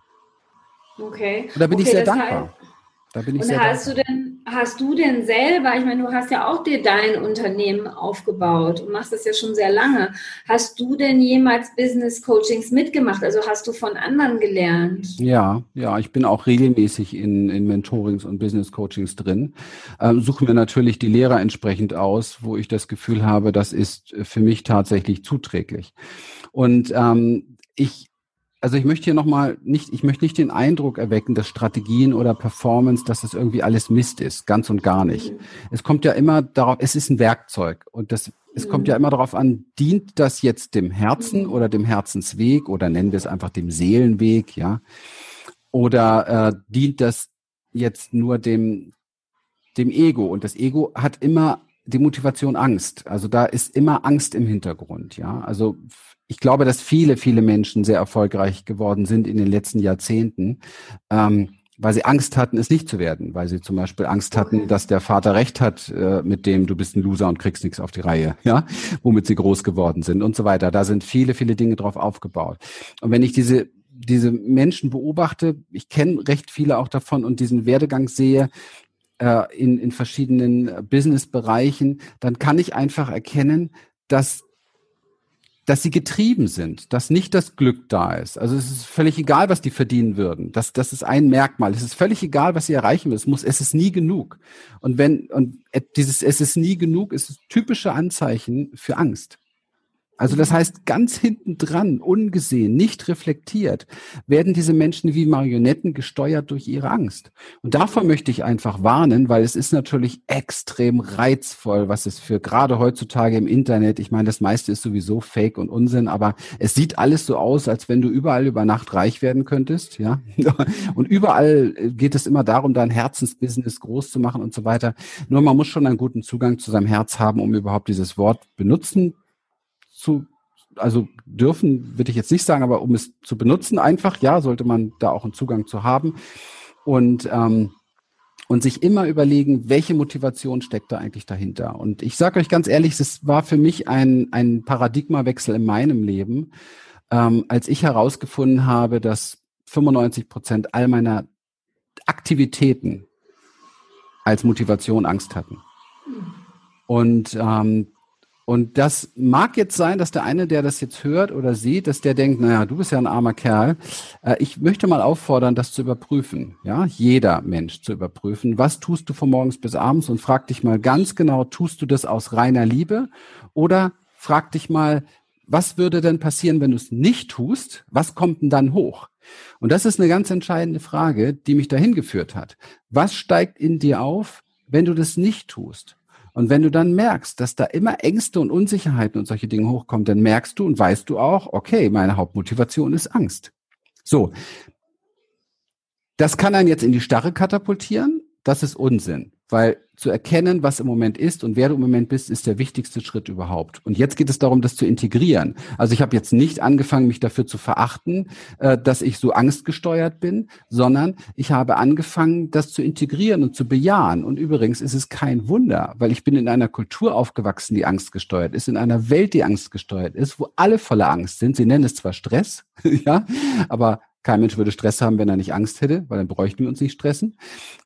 Okay. Und da bin okay, ich sehr dankbar. Heißt, da bin ich und sehr hast dankbar. du denn, hast du denn selber, ich meine, du hast ja auch dir dein Unternehmen aufgebaut und machst das ja schon sehr lange. Hast du denn jemals Business Coachings mitgemacht? Also hast du von anderen gelernt? Ja, ja, ich bin auch regelmäßig in, in Mentorings und Business Coachings drin. Ähm, suche mir natürlich die Lehrer entsprechend aus, wo ich das Gefühl habe, das ist für mich tatsächlich zuträglich. Und ähm, ich also ich möchte hier nochmal nicht, ich möchte nicht den Eindruck erwecken, dass Strategien oder Performance, dass das irgendwie alles Mist ist, ganz und gar nicht. Mhm. Es kommt ja immer darauf, es ist ein Werkzeug und das, es mhm. kommt ja mhm. immer darauf an, dient das jetzt dem Herzen mhm. oder dem Herzensweg oder nennen wir es einfach dem Seelenweg, ja? Oder äh, dient das jetzt nur dem, dem Ego? Und das Ego hat immer die Motivation Angst. Also da ist immer Angst im Hintergrund, ja. Also ich glaube, dass viele, viele Menschen sehr erfolgreich geworden sind in den letzten Jahrzehnten, ähm, weil sie Angst hatten, es nicht zu werden, weil sie zum Beispiel Angst hatten, dass der Vater recht hat äh, mit dem, du bist ein Loser und kriegst nichts auf die Reihe, ja, womit sie groß geworden sind und so weiter. Da sind viele, viele Dinge drauf aufgebaut. Und wenn ich diese diese Menschen beobachte, ich kenne recht viele auch davon und diesen Werdegang sehe, äh, in, in verschiedenen Business-Bereichen, dann kann ich einfach erkennen, dass dass sie getrieben sind, dass nicht das Glück da ist. Also es ist völlig egal, was die verdienen würden. Das, das ist ein Merkmal. Es ist völlig egal, was sie erreichen müssen. Es muss, es ist nie genug. Und wenn, und dieses, es ist nie genug, ist typische Anzeichen für Angst. Also das heißt, ganz hinten dran, ungesehen, nicht reflektiert, werden diese Menschen wie Marionetten gesteuert durch ihre Angst. Und davor möchte ich einfach warnen, weil es ist natürlich extrem reizvoll, was es für gerade heutzutage im Internet, ich meine, das meiste ist sowieso Fake und Unsinn, aber es sieht alles so aus, als wenn du überall über Nacht reich werden könntest, ja. *laughs* Und überall geht es immer darum, dein Herzensbusiness groß zu machen und so weiter. Nur man muss schon einen guten Zugang zu seinem Herz haben, um überhaupt dieses Wort benutzen zu, also dürfen, würde ich jetzt nicht sagen, aber um es zu benutzen, einfach, ja, sollte man da auch einen Zugang zu haben. Und ähm, und sich immer überlegen, welche Motivation steckt da eigentlich dahinter. Und ich sage euch ganz ehrlich, es war für mich ein, ein Paradigmawechsel in meinem Leben, ähm, als ich herausgefunden habe, dass 95 Prozent all meiner Aktivitäten als Motivation Angst hatten. Und ähm, und das mag jetzt sein, dass der eine, der das jetzt hört oder sieht, dass der denkt, naja, du bist ja ein armer Kerl. Äh, ich möchte mal auffordern, das zu überprüfen. Ja, jeder Mensch zu überprüfen. Was tust du von morgens bis abends? Und frag dich mal ganz genau, tust du das aus reiner Liebe? Oder frag dich mal, was würde denn passieren, wenn du es nicht tust? Was kommt denn dann hoch? Und das ist eine ganz entscheidende Frage, die mich dahin geführt hat. Was steigt in dir auf, wenn du das nicht tust? Und wenn du dann merkst, dass da immer Ängste und Unsicherheiten und solche Dinge hochkommen, dann merkst du und weißt du auch, okay, meine Hauptmotivation ist Angst. So. Das kann einen jetzt in die Starre katapultieren. Das ist Unsinn. Weil zu erkennen, was im Moment ist und wer du im Moment bist, ist der wichtigste Schritt überhaupt. Und jetzt geht es darum, das zu integrieren. Also ich habe jetzt nicht angefangen, mich dafür zu verachten, äh, dass ich so angstgesteuert bin, sondern ich habe angefangen, das zu integrieren und zu bejahen. Und übrigens ist es kein Wunder, weil ich bin in einer Kultur aufgewachsen, die angstgesteuert ist, in einer Welt, die angstgesteuert ist, wo alle voller Angst sind. Sie nennen es zwar Stress, *laughs* ja, aber kein Mensch würde Stress haben, wenn er nicht Angst hätte, weil dann bräuchten wir uns nicht stressen.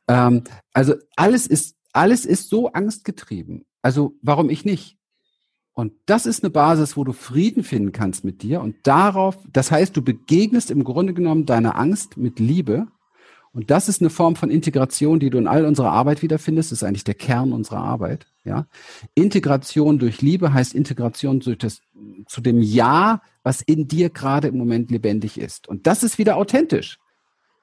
Ähm, also alles ist, alles ist so angstgetrieben. Also warum ich nicht? Und das ist eine Basis, wo du Frieden finden kannst mit dir. Und darauf, das heißt, du begegnest im Grunde genommen deiner Angst mit Liebe. Und das ist eine Form von Integration, die du in all unserer Arbeit wiederfindest. Das ist eigentlich der Kern unserer Arbeit. Ja, Integration durch Liebe heißt Integration durch das, zu dem Ja, was in dir gerade im Moment lebendig ist. Und das ist wieder authentisch.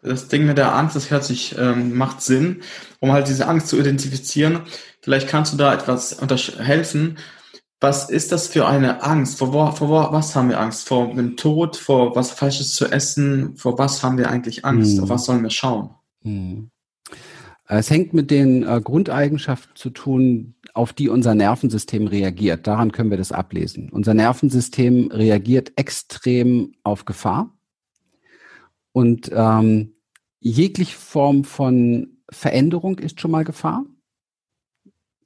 Das Ding mit der Angst, das hört sich, ähm, macht Sinn, um halt diese Angst zu identifizieren. Vielleicht kannst du da etwas helfen. Was ist das für eine Angst? Vor, vor, vor was haben wir Angst? Vor dem Tod? Vor was Falsches zu essen? Vor was haben wir eigentlich Angst? Hm. Auf was sollen wir schauen? Hm. Es hängt mit den äh, Grundeigenschaften zu tun, auf die unser Nervensystem reagiert. Daran können wir das ablesen. Unser Nervensystem reagiert extrem auf Gefahr und ähm, jegliche Form von Veränderung ist schon mal Gefahr.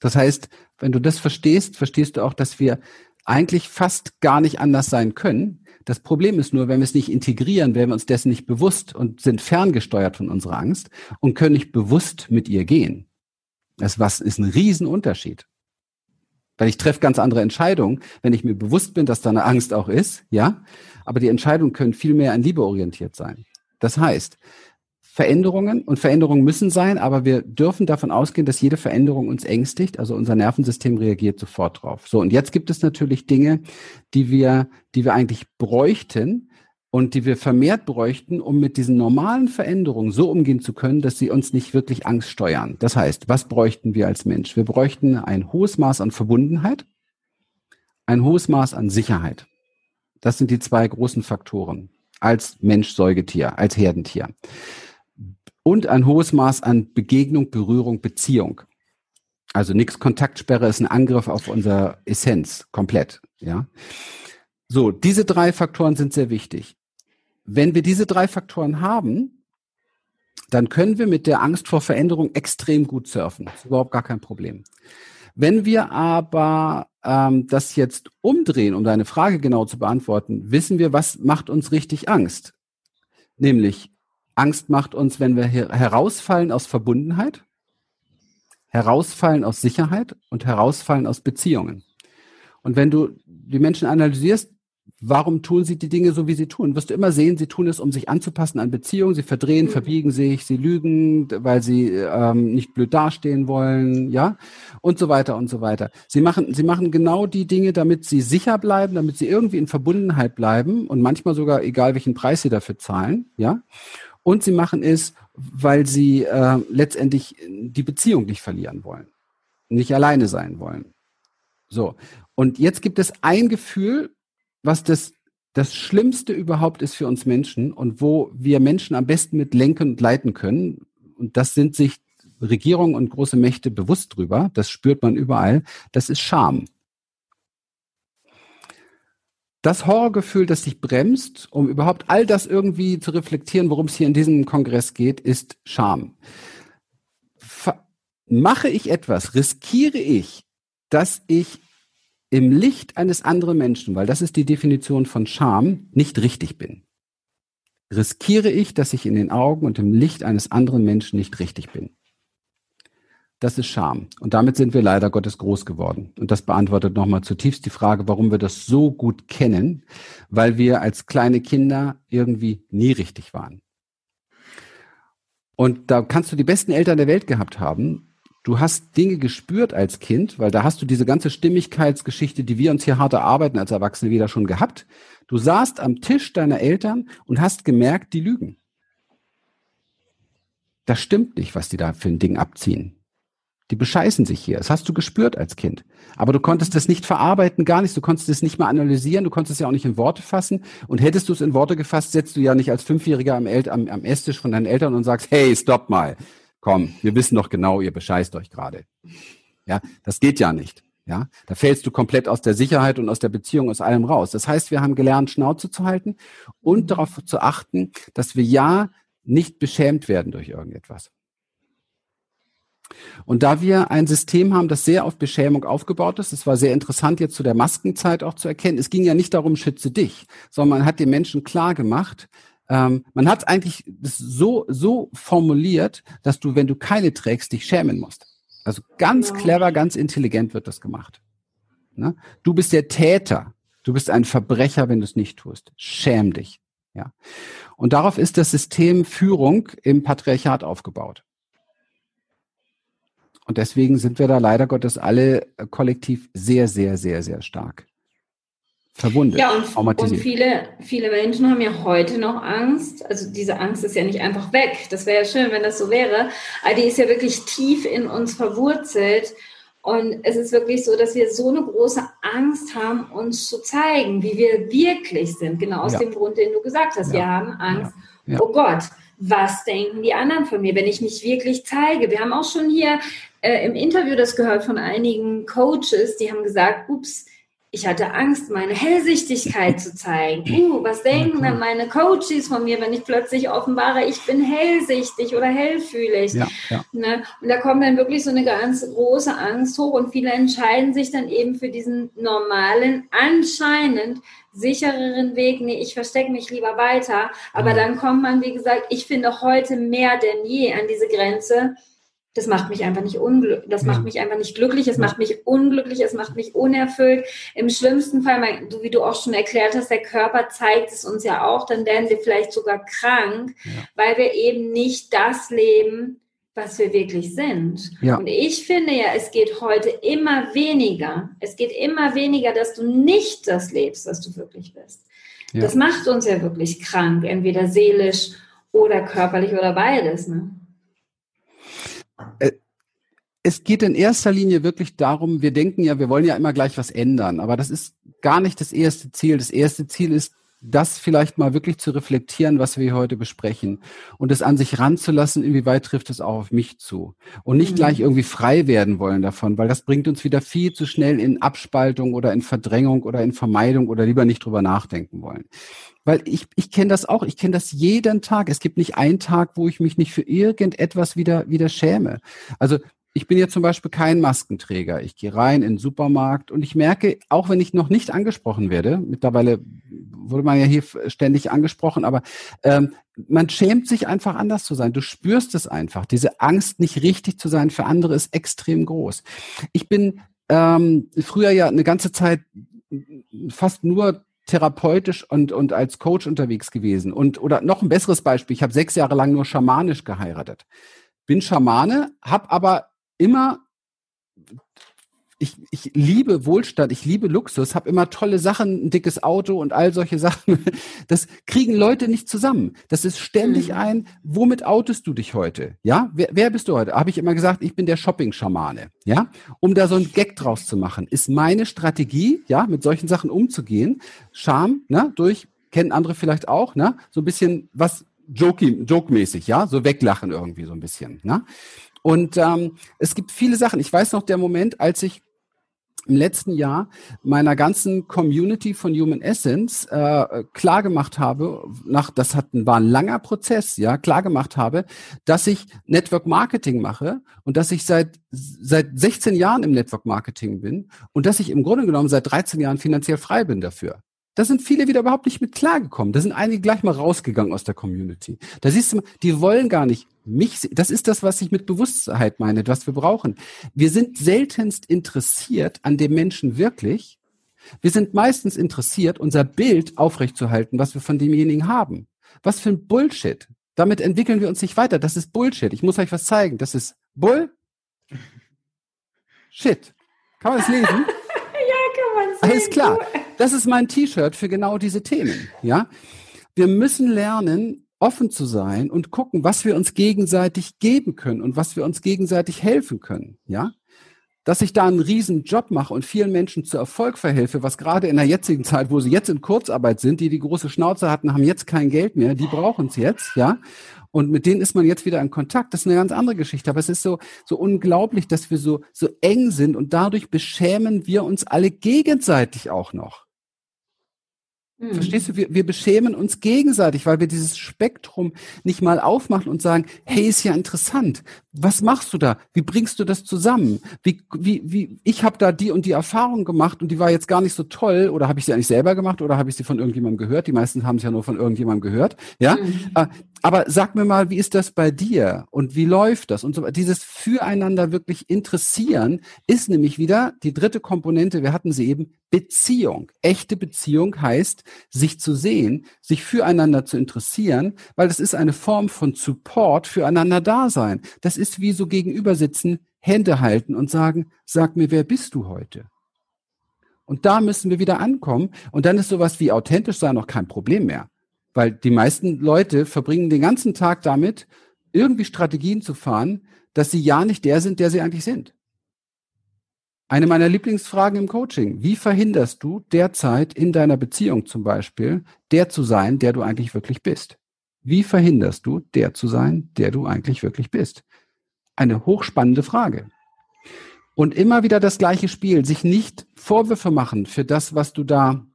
Das heißt, wenn du das verstehst, verstehst du auch, dass wir eigentlich fast gar nicht anders sein können. Das Problem ist nur, wenn wir es nicht integrieren, werden wir uns dessen nicht bewusst und sind ferngesteuert von unserer Angst und können nicht bewusst mit ihr gehen. Das was ist ein Riesenunterschied. Weil ich treffe ganz andere Entscheidungen, wenn ich mir bewusst bin, dass da eine Angst auch ist, ja. Aber die Entscheidungen können viel mehr an Liebe orientiert sein. Das heißt, Veränderungen und Veränderungen müssen sein, aber wir dürfen davon ausgehen, dass jede Veränderung uns ängstigt. Also unser Nervensystem reagiert sofort drauf. So. Und jetzt gibt es natürlich Dinge, die wir, die wir eigentlich bräuchten, und die wir vermehrt bräuchten, um mit diesen normalen Veränderungen so umgehen zu können, dass sie uns nicht wirklich Angst steuern. Das heißt, was bräuchten wir als Mensch? Wir bräuchten ein hohes Maß an Verbundenheit, ein hohes Maß an Sicherheit. Das sind die zwei großen Faktoren als Mensch-Säugetier, als Herdentier. Und ein hohes Maß an Begegnung, Berührung, Beziehung. Also nichts Kontaktsperre ist ein Angriff auf unsere Essenz komplett, ja. So, diese drei Faktoren sind sehr wichtig. Wenn wir diese drei Faktoren haben, dann können wir mit der Angst vor Veränderung extrem gut surfen. Das ist überhaupt gar kein Problem. Wenn wir aber ähm, das jetzt umdrehen, um deine Frage genau zu beantworten, wissen wir, was macht uns richtig Angst? Nämlich, Angst macht uns, wenn wir herausfallen aus Verbundenheit, herausfallen aus Sicherheit und herausfallen aus Beziehungen. Und wenn du die Menschen analysierst, warum tun sie die Dinge so, wie sie tun? Wirst du immer sehen, sie tun es, um sich anzupassen an Beziehungen. Sie verdrehen, mhm. verbiegen sich, sie lügen, weil sie ähm, nicht blöd dastehen wollen, ja, und so weiter und so weiter. Sie machen, sie machen genau die Dinge, damit sie sicher bleiben, damit sie irgendwie in Verbundenheit bleiben und manchmal sogar, egal welchen Preis sie dafür zahlen, ja. Und sie machen es, weil sie äh, letztendlich die Beziehung nicht verlieren wollen, nicht alleine sein wollen. So. Und jetzt gibt es ein Gefühl, was das, das Schlimmste überhaupt ist für uns Menschen und wo wir Menschen am besten mit lenken und leiten können. Und das sind sich Regierungen und große Mächte bewusst drüber. Das spürt man überall. Das ist Scham. Das Horrorgefühl, das dich bremst, um überhaupt all das irgendwie zu reflektieren, worum es hier in diesem Kongress geht, ist Scham. Ver mache ich etwas, riskiere ich, dass ich im Licht eines anderen Menschen, weil das ist die Definition von Scham, nicht richtig bin. Riskiere ich, dass ich in den Augen und im Licht eines anderen Menschen nicht richtig bin. Das ist Scham. Und damit sind wir leider Gottes groß geworden. Und das beantwortet nochmal zutiefst die Frage, warum wir das so gut kennen, weil wir als kleine Kinder irgendwie nie richtig waren. Und da kannst du die besten Eltern der Welt gehabt haben. Du hast Dinge gespürt als Kind, weil da hast du diese ganze Stimmigkeitsgeschichte, die wir uns hier hart erarbeiten als Erwachsene wieder schon gehabt. Du saßt am Tisch deiner Eltern und hast gemerkt, die lügen. Das stimmt nicht, was die da für ein Ding abziehen. Die bescheißen sich hier. Das hast du gespürt als Kind. Aber du konntest das nicht verarbeiten, gar nicht. Du konntest es nicht mal analysieren. Du konntest es ja auch nicht in Worte fassen. Und hättest du es in Worte gefasst, setzt du ja nicht als Fünfjähriger am, El am, am Esstisch von deinen Eltern und sagst, hey, stopp mal. Komm, wir wissen doch genau, ihr bescheißt euch gerade. Ja, das geht ja nicht. Ja, da fällst du komplett aus der Sicherheit und aus der Beziehung, aus allem raus. Das heißt, wir haben gelernt, Schnauze zu halten und darauf zu achten, dass wir ja nicht beschämt werden durch irgendetwas. Und da wir ein System haben, das sehr auf Beschämung aufgebaut ist, es war sehr interessant jetzt zu der Maskenzeit auch zu erkennen, es ging ja nicht darum, schütze dich, sondern man hat den Menschen klar gemacht, ähm, man hat eigentlich so, so formuliert, dass du, wenn du keine trägst, dich schämen musst. Also ganz ja. clever, ganz intelligent wird das gemacht. Ne? Du bist der Täter. Du bist ein Verbrecher, wenn du es nicht tust. Schäm dich. Ja. Und darauf ist das System Führung im Patriarchat aufgebaut. Und deswegen sind wir da leider Gottes alle äh, kollektiv sehr, sehr, sehr, sehr stark verwundet. Ja, und, und viele, viele Menschen haben ja heute noch Angst. Also diese Angst ist ja nicht einfach weg. Das wäre ja schön, wenn das so wäre. Aber die ist ja wirklich tief in uns verwurzelt. Und es ist wirklich so, dass wir so eine große Angst haben, uns zu zeigen, wie wir wirklich sind. Genau aus ja. dem Grund, den du gesagt hast. Ja. Wir haben Angst. Ja. Oh Gott, was denken die anderen von mir, wenn ich mich wirklich zeige? Wir haben auch schon hier äh, im Interview das gehört von einigen Coaches, die haben gesagt, ups, ich hatte Angst, meine Hellsichtigkeit zu zeigen. *laughs* Uh, was denken dann meine Coaches von mir, wenn ich plötzlich offenbare, ich bin hellsichtig oder hellfühlig? Ja, ja. Ne? Und da kommt dann wirklich so eine ganz große Angst hoch und viele entscheiden sich dann eben für diesen normalen, anscheinend sichereren Weg. Nee, ich verstecke mich lieber weiter. Aber mhm. dann kommt man, wie gesagt, ich finde heute mehr denn je an diese Grenze das macht mich einfach nicht unglücklich, das ja. macht mich einfach nicht glücklich, es ja. macht mich unglücklich, es macht mich unerfüllt. Im schlimmsten Fall, wie du auch schon erklärt hast, der Körper zeigt es uns ja auch, dann werden wir vielleicht sogar krank, ja. weil wir eben nicht das leben, was wir wirklich sind. Und ich finde ja, es geht heute immer weniger. Es geht immer weniger, dass du nicht das lebst, was du wirklich bist. Das macht uns ja wirklich krank, entweder seelisch oder körperlich oder beides. Ne? Es geht in erster Linie wirklich darum, wir denken ja, wir wollen ja immer gleich was ändern, aber das ist gar nicht das erste Ziel. Das erste Ziel ist, das vielleicht mal wirklich zu reflektieren, was wir heute besprechen und es an sich ranzulassen, inwieweit trifft es auch auf mich zu und nicht mhm. gleich irgendwie frei werden wollen davon, weil das bringt uns wieder viel zu schnell in Abspaltung oder in Verdrängung oder in Vermeidung oder lieber nicht drüber nachdenken wollen. Weil ich, ich kenne das auch, ich kenne das jeden Tag. Es gibt nicht einen Tag, wo ich mich nicht für irgendetwas wieder, wieder schäme. Also ich bin ja zum Beispiel kein Maskenträger. Ich gehe rein in den Supermarkt und ich merke, auch wenn ich noch nicht angesprochen werde, mittlerweile wurde man ja hier ständig angesprochen, aber ähm, man schämt sich einfach anders zu sein. Du spürst es einfach. Diese Angst, nicht richtig zu sein für andere, ist extrem groß. Ich bin ähm, früher ja eine ganze Zeit fast nur therapeutisch und, und als Coach unterwegs gewesen. Und oder noch ein besseres Beispiel, ich habe sechs Jahre lang nur schamanisch geheiratet. Bin Schamane, habe aber immer ich, ich liebe Wohlstand, ich liebe Luxus, habe immer tolle Sachen, ein dickes Auto und all solche *laughs* Sachen. Das kriegen Leute nicht zusammen. Das ist ständig mhm. ein, womit outest du dich heute? Ja, wer, wer bist du heute? Habe ich immer gesagt, ich bin der Shopping-Schamane. Ja, um da so ein Gag draus zu machen, ist meine Strategie, ja, mit solchen Sachen umzugehen. Scham, ne, durch, kennen andere vielleicht auch, ne, so ein bisschen was joke-mäßig, ja, so weglachen irgendwie so ein bisschen, ne. Und ähm, es gibt viele Sachen. Ich weiß noch der Moment, als ich im letzten Jahr meiner ganzen Community von Human Essence äh, klar gemacht habe, nach das hat war ein langer Prozess, ja, klar gemacht habe, dass ich Network Marketing mache und dass ich seit seit 16 Jahren im Network Marketing bin und dass ich im Grunde genommen seit 13 Jahren finanziell frei bin dafür. Da sind viele wieder überhaupt nicht mit klargekommen. Da sind einige gleich mal rausgegangen aus der Community. Da siehst du, die wollen gar nicht mich. Das ist das, was ich mit Bewusstheit meine, was wir brauchen. Wir sind seltenst interessiert an dem Menschen wirklich. Wir sind meistens interessiert, unser Bild aufrechtzuerhalten, was wir von demjenigen haben. Was für ein Bullshit. Damit entwickeln wir uns nicht weiter. Das ist Bullshit. Ich muss euch was zeigen. Das ist Bull. Shit. Kann man es lesen? Kann man sehen. Alles klar. Das ist mein T-Shirt für genau diese Themen. Ja, wir müssen lernen, offen zu sein und gucken, was wir uns gegenseitig geben können und was wir uns gegenseitig helfen können. Ja, dass ich da einen riesen Job mache und vielen Menschen zu Erfolg verhelfe, was gerade in der jetzigen Zeit, wo sie jetzt in Kurzarbeit sind, die die große Schnauze hatten, haben jetzt kein Geld mehr, die brauchen es jetzt, ja. Und mit denen ist man jetzt wieder in Kontakt. Das ist eine ganz andere Geschichte. Aber es ist so, so unglaublich, dass wir so, so eng sind und dadurch beschämen wir uns alle gegenseitig auch noch. Mhm. Verstehst du, wir, wir beschämen uns gegenseitig, weil wir dieses Spektrum nicht mal aufmachen und sagen, hey, ist ja interessant. Was machst du da? Wie bringst du das zusammen? Wie, wie, wie, ich habe da die und die Erfahrung gemacht und die war jetzt gar nicht so toll oder habe ich sie eigentlich selber gemacht oder habe ich sie von irgendjemandem gehört? Die meisten haben es ja nur von irgendjemandem gehört. Ja, mhm. Äh, aber sag mir mal, wie ist das bei dir und wie läuft das und so Dieses Füreinander wirklich interessieren ist nämlich wieder die dritte Komponente. Wir hatten sie eben Beziehung. Echte Beziehung heißt, sich zu sehen, sich füreinander zu interessieren, weil das ist eine Form von Support füreinander da sein. Das ist wie so gegenüber sitzen, Hände halten und sagen, sag mir, wer bist du heute? Und da müssen wir wieder ankommen. Und dann ist sowas wie authentisch sein noch kein Problem mehr. Weil die meisten Leute verbringen den ganzen Tag damit, irgendwie Strategien zu fahren, dass sie ja nicht der sind, der sie eigentlich sind. Eine meiner Lieblingsfragen im Coaching. Wie verhinderst du derzeit in deiner Beziehung zum Beispiel, der zu sein, der du eigentlich wirklich bist? Wie verhinderst du, der zu sein, der du eigentlich wirklich bist? Eine hochspannende Frage. Und immer wieder das gleiche Spiel, sich nicht Vorwürfe machen für das, was du da,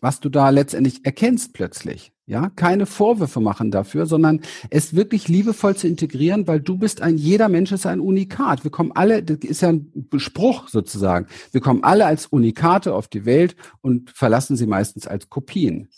was du da letztendlich erkennst plötzlich. Ja, keine Vorwürfe machen dafür, sondern es wirklich liebevoll zu integrieren, weil du bist ein, jeder Mensch ist ein Unikat. Wir kommen alle, das ist ja ein Spruch sozusagen. Wir kommen alle als Unikate auf die Welt und verlassen sie meistens als Kopien.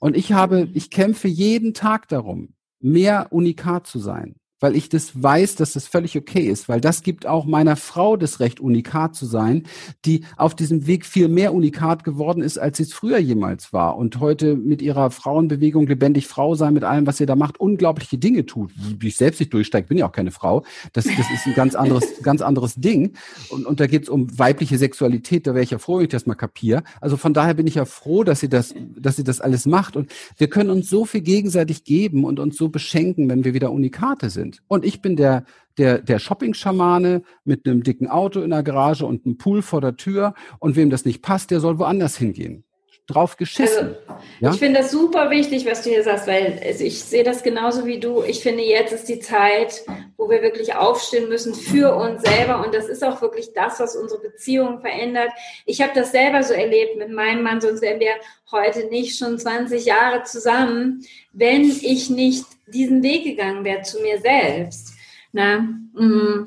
Und ich habe, ich kämpfe jeden Tag darum, mehr Unikat zu sein weil ich das weiß, dass das völlig okay ist, weil das gibt auch meiner Frau das Recht, unikat zu sein, die auf diesem Weg viel mehr unikat geworden ist, als sie es früher jemals war und heute mit ihrer Frauenbewegung lebendig Frau sein, mit allem, was sie da macht, unglaubliche Dinge tut, wie ich selbst nicht durchsteige, bin ja auch keine Frau. Das, das ist ein ganz anderes, *laughs* ganz anderes Ding. Und, und da geht es um weibliche Sexualität, da wäre ich ja froh, wenn ich das mal kapiere. Also von daher bin ich ja froh, dass sie das, dass sie das alles macht. Und wir können uns so viel gegenseitig geben und uns so beschenken, wenn wir wieder Unikate sind sind. Und ich bin der, der, der Shopping-Schamane mit einem dicken Auto in der Garage und einem Pool vor der Tür. Und wem das nicht passt, der soll woanders hingehen drauf geschissen. Also, ja? Ich finde das super wichtig, was du hier sagst, weil also ich sehe das genauso wie du. Ich finde, jetzt ist die Zeit, wo wir wirklich aufstehen müssen für uns selber. Und das ist auch wirklich das, was unsere Beziehungen verändert. Ich habe das selber so erlebt mit meinem Mann, sonst wären wir heute nicht schon 20 Jahre zusammen, wenn ich nicht diesen Weg gegangen wäre zu mir selbst. Na, mm.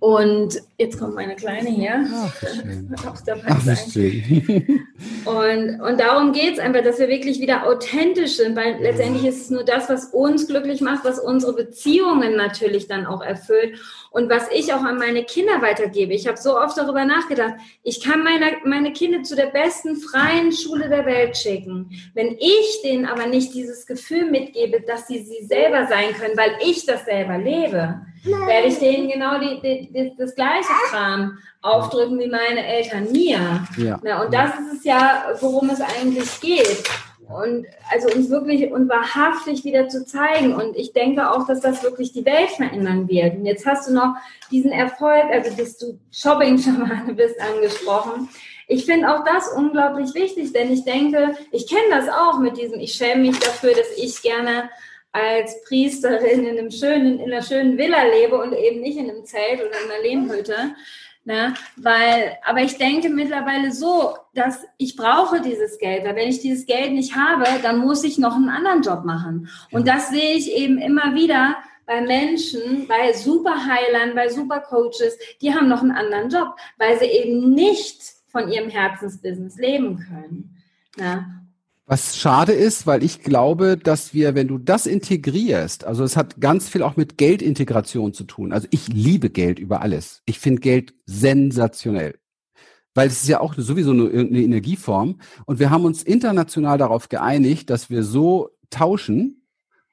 Und jetzt kommt meine Kleine hier. Ach, auch *laughs* dabei Ach, sein. *laughs* Und, und darum geht es einfach, dass wir wirklich wieder authentisch sind, weil letztendlich ist es nur das, was uns glücklich macht, was unsere Beziehungen natürlich dann auch erfüllt und was ich auch an meine Kinder weitergebe. Ich habe so oft darüber nachgedacht, ich kann meine, meine Kinder zu der besten freien Schule der Welt schicken. Wenn ich denen aber nicht dieses Gefühl mitgebe, dass sie sie selber sein können, weil ich das selber lebe, werde ich denen genau die, die, die, das gleiche Kram aufdrücken wie meine Eltern mir. Ja. Na, und das ist es ja, worum es eigentlich geht. Und also uns wirklich und wahrhaftig wieder zu zeigen. Und ich denke auch, dass das wirklich die Welt verändern wird. Und jetzt hast du noch diesen Erfolg, also dass du Shopping-Schamane bist, angesprochen. Ich finde auch das unglaublich wichtig, denn ich denke, ich kenne das auch mit diesem, ich schäme mich dafür, dass ich gerne als Priesterin in einem schönen, in einer schönen Villa lebe und eben nicht in einem Zelt oder in einer Lehmhütte. Ne? Weil, aber ich denke mittlerweile so, dass ich brauche dieses Geld, weil wenn ich dieses Geld nicht habe, dann muss ich noch einen anderen Job machen. Und das sehe ich eben immer wieder bei Menschen, bei Superheilern, bei Supercoaches, die haben noch einen anderen Job, weil sie eben nicht von ihrem Herzensbusiness leben können. Ne? Was schade ist, weil ich glaube, dass wir, wenn du das integrierst, also es hat ganz viel auch mit Geldintegration zu tun. Also ich liebe Geld über alles. Ich finde Geld sensationell. Weil es ist ja auch sowieso eine, eine Energieform. Und wir haben uns international darauf geeinigt, dass wir so tauschen,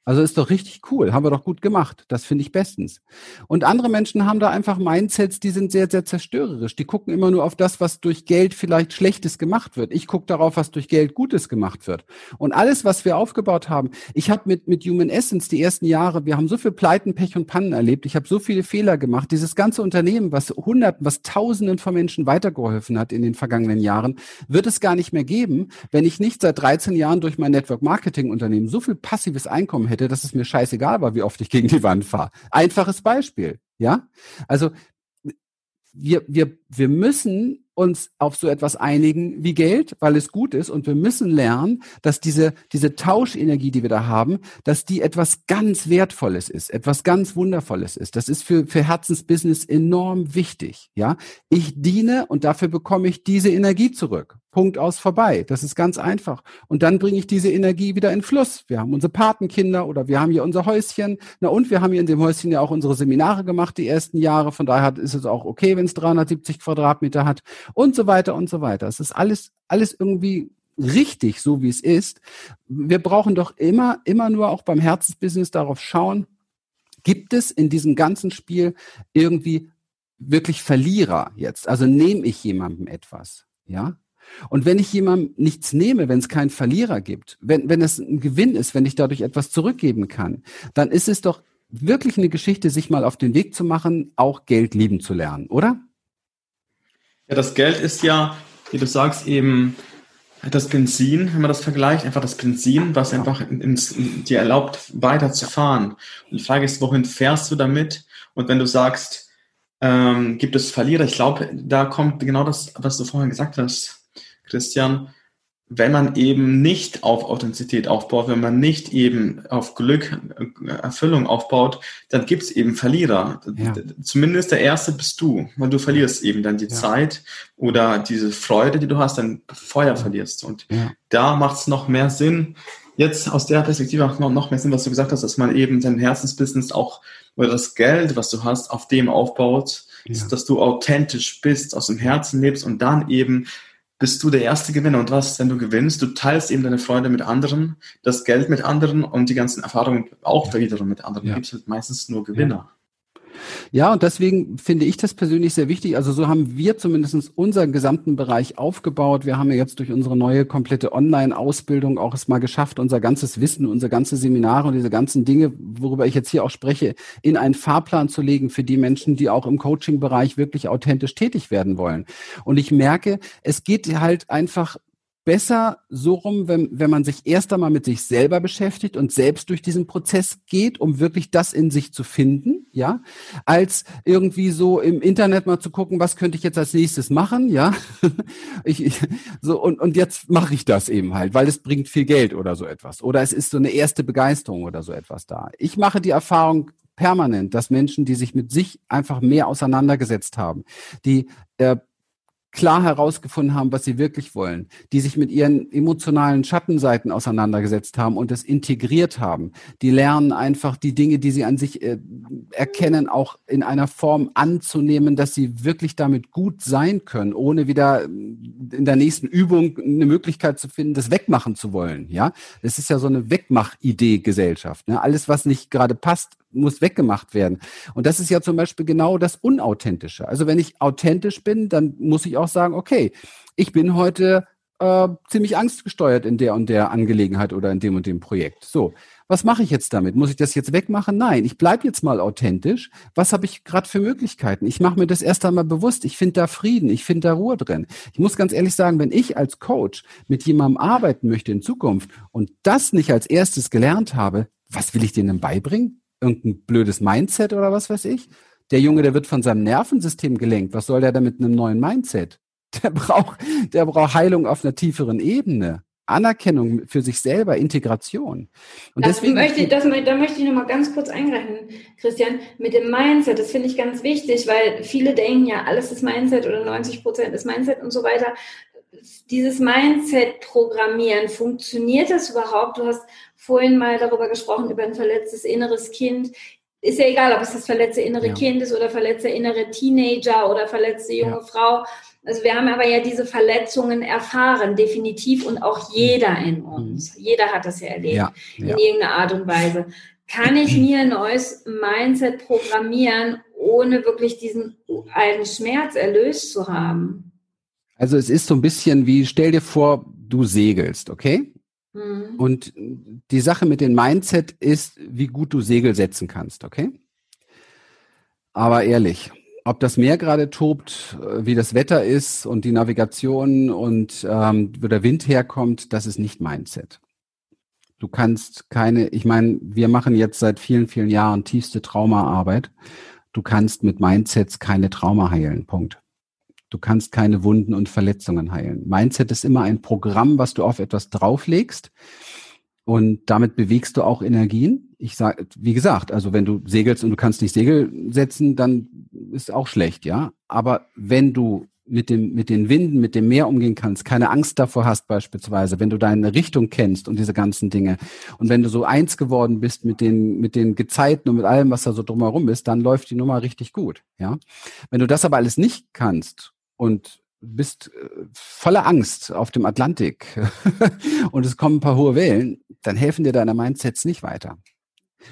also ist doch richtig cool, haben wir doch gut gemacht. Das finde ich bestens. Und andere Menschen haben da einfach Mindsets, die sind sehr, sehr zerstörerisch. Die gucken immer nur auf das, was durch Geld vielleicht Schlechtes gemacht wird. Ich gucke darauf, was durch Geld Gutes gemacht wird. Und alles, was wir aufgebaut haben, ich habe mit, mit Human Essence die ersten Jahre, wir haben so viel Pleiten, Pech und Pannen erlebt. Ich habe so viele Fehler gemacht. Dieses ganze Unternehmen, was Hunderten, was Tausenden von Menschen weitergeholfen hat in den vergangenen Jahren, wird es gar nicht mehr geben, wenn ich nicht seit 13 Jahren durch mein Network Marketing Unternehmen so viel passives Einkommen hätte hätte, dass es mir scheißegal war, wie oft ich gegen die Wand fahre. Einfaches Beispiel, ja? Also wir, wir, wir müssen uns auf so etwas einigen wie Geld, weil es gut ist. Und wir müssen lernen, dass diese, diese Tauschenergie, die wir da haben, dass die etwas ganz Wertvolles ist, etwas ganz Wundervolles ist. Das ist für, für Herzensbusiness enorm wichtig. Ja, ich diene und dafür bekomme ich diese Energie zurück. Punkt aus vorbei. Das ist ganz einfach. Und dann bringe ich diese Energie wieder in Fluss. Wir haben unsere Patenkinder oder wir haben hier unser Häuschen. Na und wir haben hier in dem Häuschen ja auch unsere Seminare gemacht die ersten Jahre. Von daher ist es auch okay, wenn es 370 Quadratmeter hat und so weiter und so weiter. Es ist alles, alles irgendwie richtig, so wie es ist. Wir brauchen doch immer, immer nur auch beim Herzensbusiness darauf schauen, gibt es in diesem ganzen Spiel irgendwie wirklich Verlierer jetzt? Also nehme ich jemandem etwas? Ja? Und wenn ich jemandem nichts nehme, wenn es keinen Verlierer gibt, wenn, wenn es ein Gewinn ist, wenn ich dadurch etwas zurückgeben kann, dann ist es doch wirklich eine Geschichte, sich mal auf den Weg zu machen, auch Geld lieben zu lernen, oder? Ja, das Geld ist ja, wie du sagst, eben das Benzin, wenn man das vergleicht, einfach das Benzin, was einfach ins, dir erlaubt, weiterzufahren. Und die Frage ist, wohin fährst du damit? Und wenn du sagst, ähm, gibt es Verlierer, ich glaube, da kommt genau das, was du vorhin gesagt hast, Christian, wenn man eben nicht auf Authentizität aufbaut, wenn man nicht eben auf Glück, äh, Erfüllung aufbaut, dann gibt es eben Verlierer. Ja. Zumindest der erste bist du, weil du verlierst eben dann die ja. Zeit oder diese Freude, die du hast, dann Feuer ja. verlierst. Und da macht es noch mehr Sinn, jetzt aus der Perspektive macht noch, noch mehr Sinn, was du gesagt hast, dass man eben dein Herzensbusiness auch oder das Geld, was du hast, auf dem aufbaut, dass du authentisch bist, aus dem Herzen lebst und dann eben bist du der erste Gewinner. Und was, wenn du gewinnst? Du teilst eben deine Freude mit anderen, das Geld mit anderen und die ganzen Erfahrungen auch wiederum mit anderen. Ja. Du gibst halt meistens nur Gewinner. Ja, und deswegen finde ich das persönlich sehr wichtig. Also so haben wir zumindest unseren gesamten Bereich aufgebaut. Wir haben ja jetzt durch unsere neue komplette Online-Ausbildung auch es mal geschafft, unser ganzes Wissen, unsere ganze Seminare und diese ganzen Dinge, worüber ich jetzt hier auch spreche, in einen Fahrplan zu legen für die Menschen, die auch im Coaching-Bereich wirklich authentisch tätig werden wollen. Und ich merke, es geht halt einfach besser so rum, wenn, wenn man sich erst einmal mit sich selber beschäftigt und selbst durch diesen Prozess geht, um wirklich das in sich zu finden, ja, als irgendwie so im Internet mal zu gucken, was könnte ich jetzt als nächstes machen, ja, *laughs* ich, ich, so und und jetzt mache ich das eben halt, weil es bringt viel Geld oder so etwas. Oder es ist so eine erste Begeisterung oder so etwas da. Ich mache die Erfahrung permanent, dass Menschen, die sich mit sich einfach mehr auseinandergesetzt haben, die äh, klar herausgefunden haben, was sie wirklich wollen, die sich mit ihren emotionalen Schattenseiten auseinandergesetzt haben und es integriert haben. Die lernen einfach die Dinge, die sie an sich äh, erkennen, auch in einer Form anzunehmen, dass sie wirklich damit gut sein können, ohne wieder in der nächsten Übung eine Möglichkeit zu finden, das wegmachen zu wollen. Ja, es ist ja so eine Wegmach-Idee-Gesellschaft. Ne? Alles, was nicht gerade passt, muss weggemacht werden. Und das ist ja zum Beispiel genau das Unauthentische. Also wenn ich authentisch bin, dann muss ich auch sagen, okay, ich bin heute äh, ziemlich angstgesteuert in der und der Angelegenheit oder in dem und dem Projekt. So, was mache ich jetzt damit? Muss ich das jetzt wegmachen? Nein, ich bleibe jetzt mal authentisch. Was habe ich gerade für Möglichkeiten? Ich mache mir das erst einmal bewusst. Ich finde da Frieden, ich finde da Ruhe drin. Ich muss ganz ehrlich sagen, wenn ich als Coach mit jemandem arbeiten möchte in Zukunft und das nicht als erstes gelernt habe, was will ich denen beibringen? Irgendein blödes Mindset oder was weiß ich, Der Junge, der wird von seinem Nervensystem gelenkt. Was soll der da mit einem neuen Mindset? *laughs* Der braucht, der braucht Heilung auf einer tieferen Ebene. Anerkennung für sich selber, Integration. Und das deswegen möchte, das, da möchte ich noch mal ganz kurz eingreifen, Christian, mit dem Mindset. Das finde ich ganz wichtig, weil viele denken ja, alles ist Mindset oder 90 Prozent ist Mindset und so weiter. Dieses Mindset programmieren, funktioniert das überhaupt? Du hast vorhin mal darüber gesprochen, über ein verletztes inneres Kind. Ist ja egal, ob es das verletzte innere ja. Kind ist oder verletzte innere Teenager oder verletzte junge ja. Frau also wir haben aber ja diese Verletzungen erfahren, definitiv, und auch jeder in uns. Mhm. Jeder hat das ja erlebt, ja, ja. in irgendeiner Art und Weise. Kann ich *clears throat* mir ein neues Mindset programmieren, ohne wirklich diesen alten Schmerz erlöst zu haben? Also es ist so ein bisschen wie, stell dir vor, du segelst, okay? Mhm. Und die Sache mit dem Mindset ist, wie gut du Segel setzen kannst, okay? Aber ehrlich, ob das Meer gerade tobt, äh, wie das Wetter ist und die Navigation und ähm, wo der Wind herkommt, das ist nicht Mindset. Du kannst keine, ich meine, wir machen jetzt seit vielen, vielen Jahren tiefste Traumaarbeit. Du kannst mit Mindsets keine Trauma heilen. Punkt. Du kannst keine Wunden und Verletzungen heilen. Mindset ist immer ein Programm, was du auf etwas drauflegst. Und damit bewegst du auch Energien. Ich sage, wie gesagt, also wenn du segelst und du kannst nicht Segel setzen, dann ist auch schlecht, ja. Aber wenn du mit dem, mit den Winden, mit dem Meer umgehen kannst, keine Angst davor hast beispielsweise, wenn du deine Richtung kennst und diese ganzen Dinge und wenn du so eins geworden bist mit den, mit den Gezeiten und mit allem, was da so drumherum ist, dann läuft die Nummer richtig gut, ja. Wenn du das aber alles nicht kannst und bist äh, voller Angst auf dem Atlantik *laughs* und es kommen ein paar hohe Wellen, dann helfen dir deine Mindsets nicht weiter.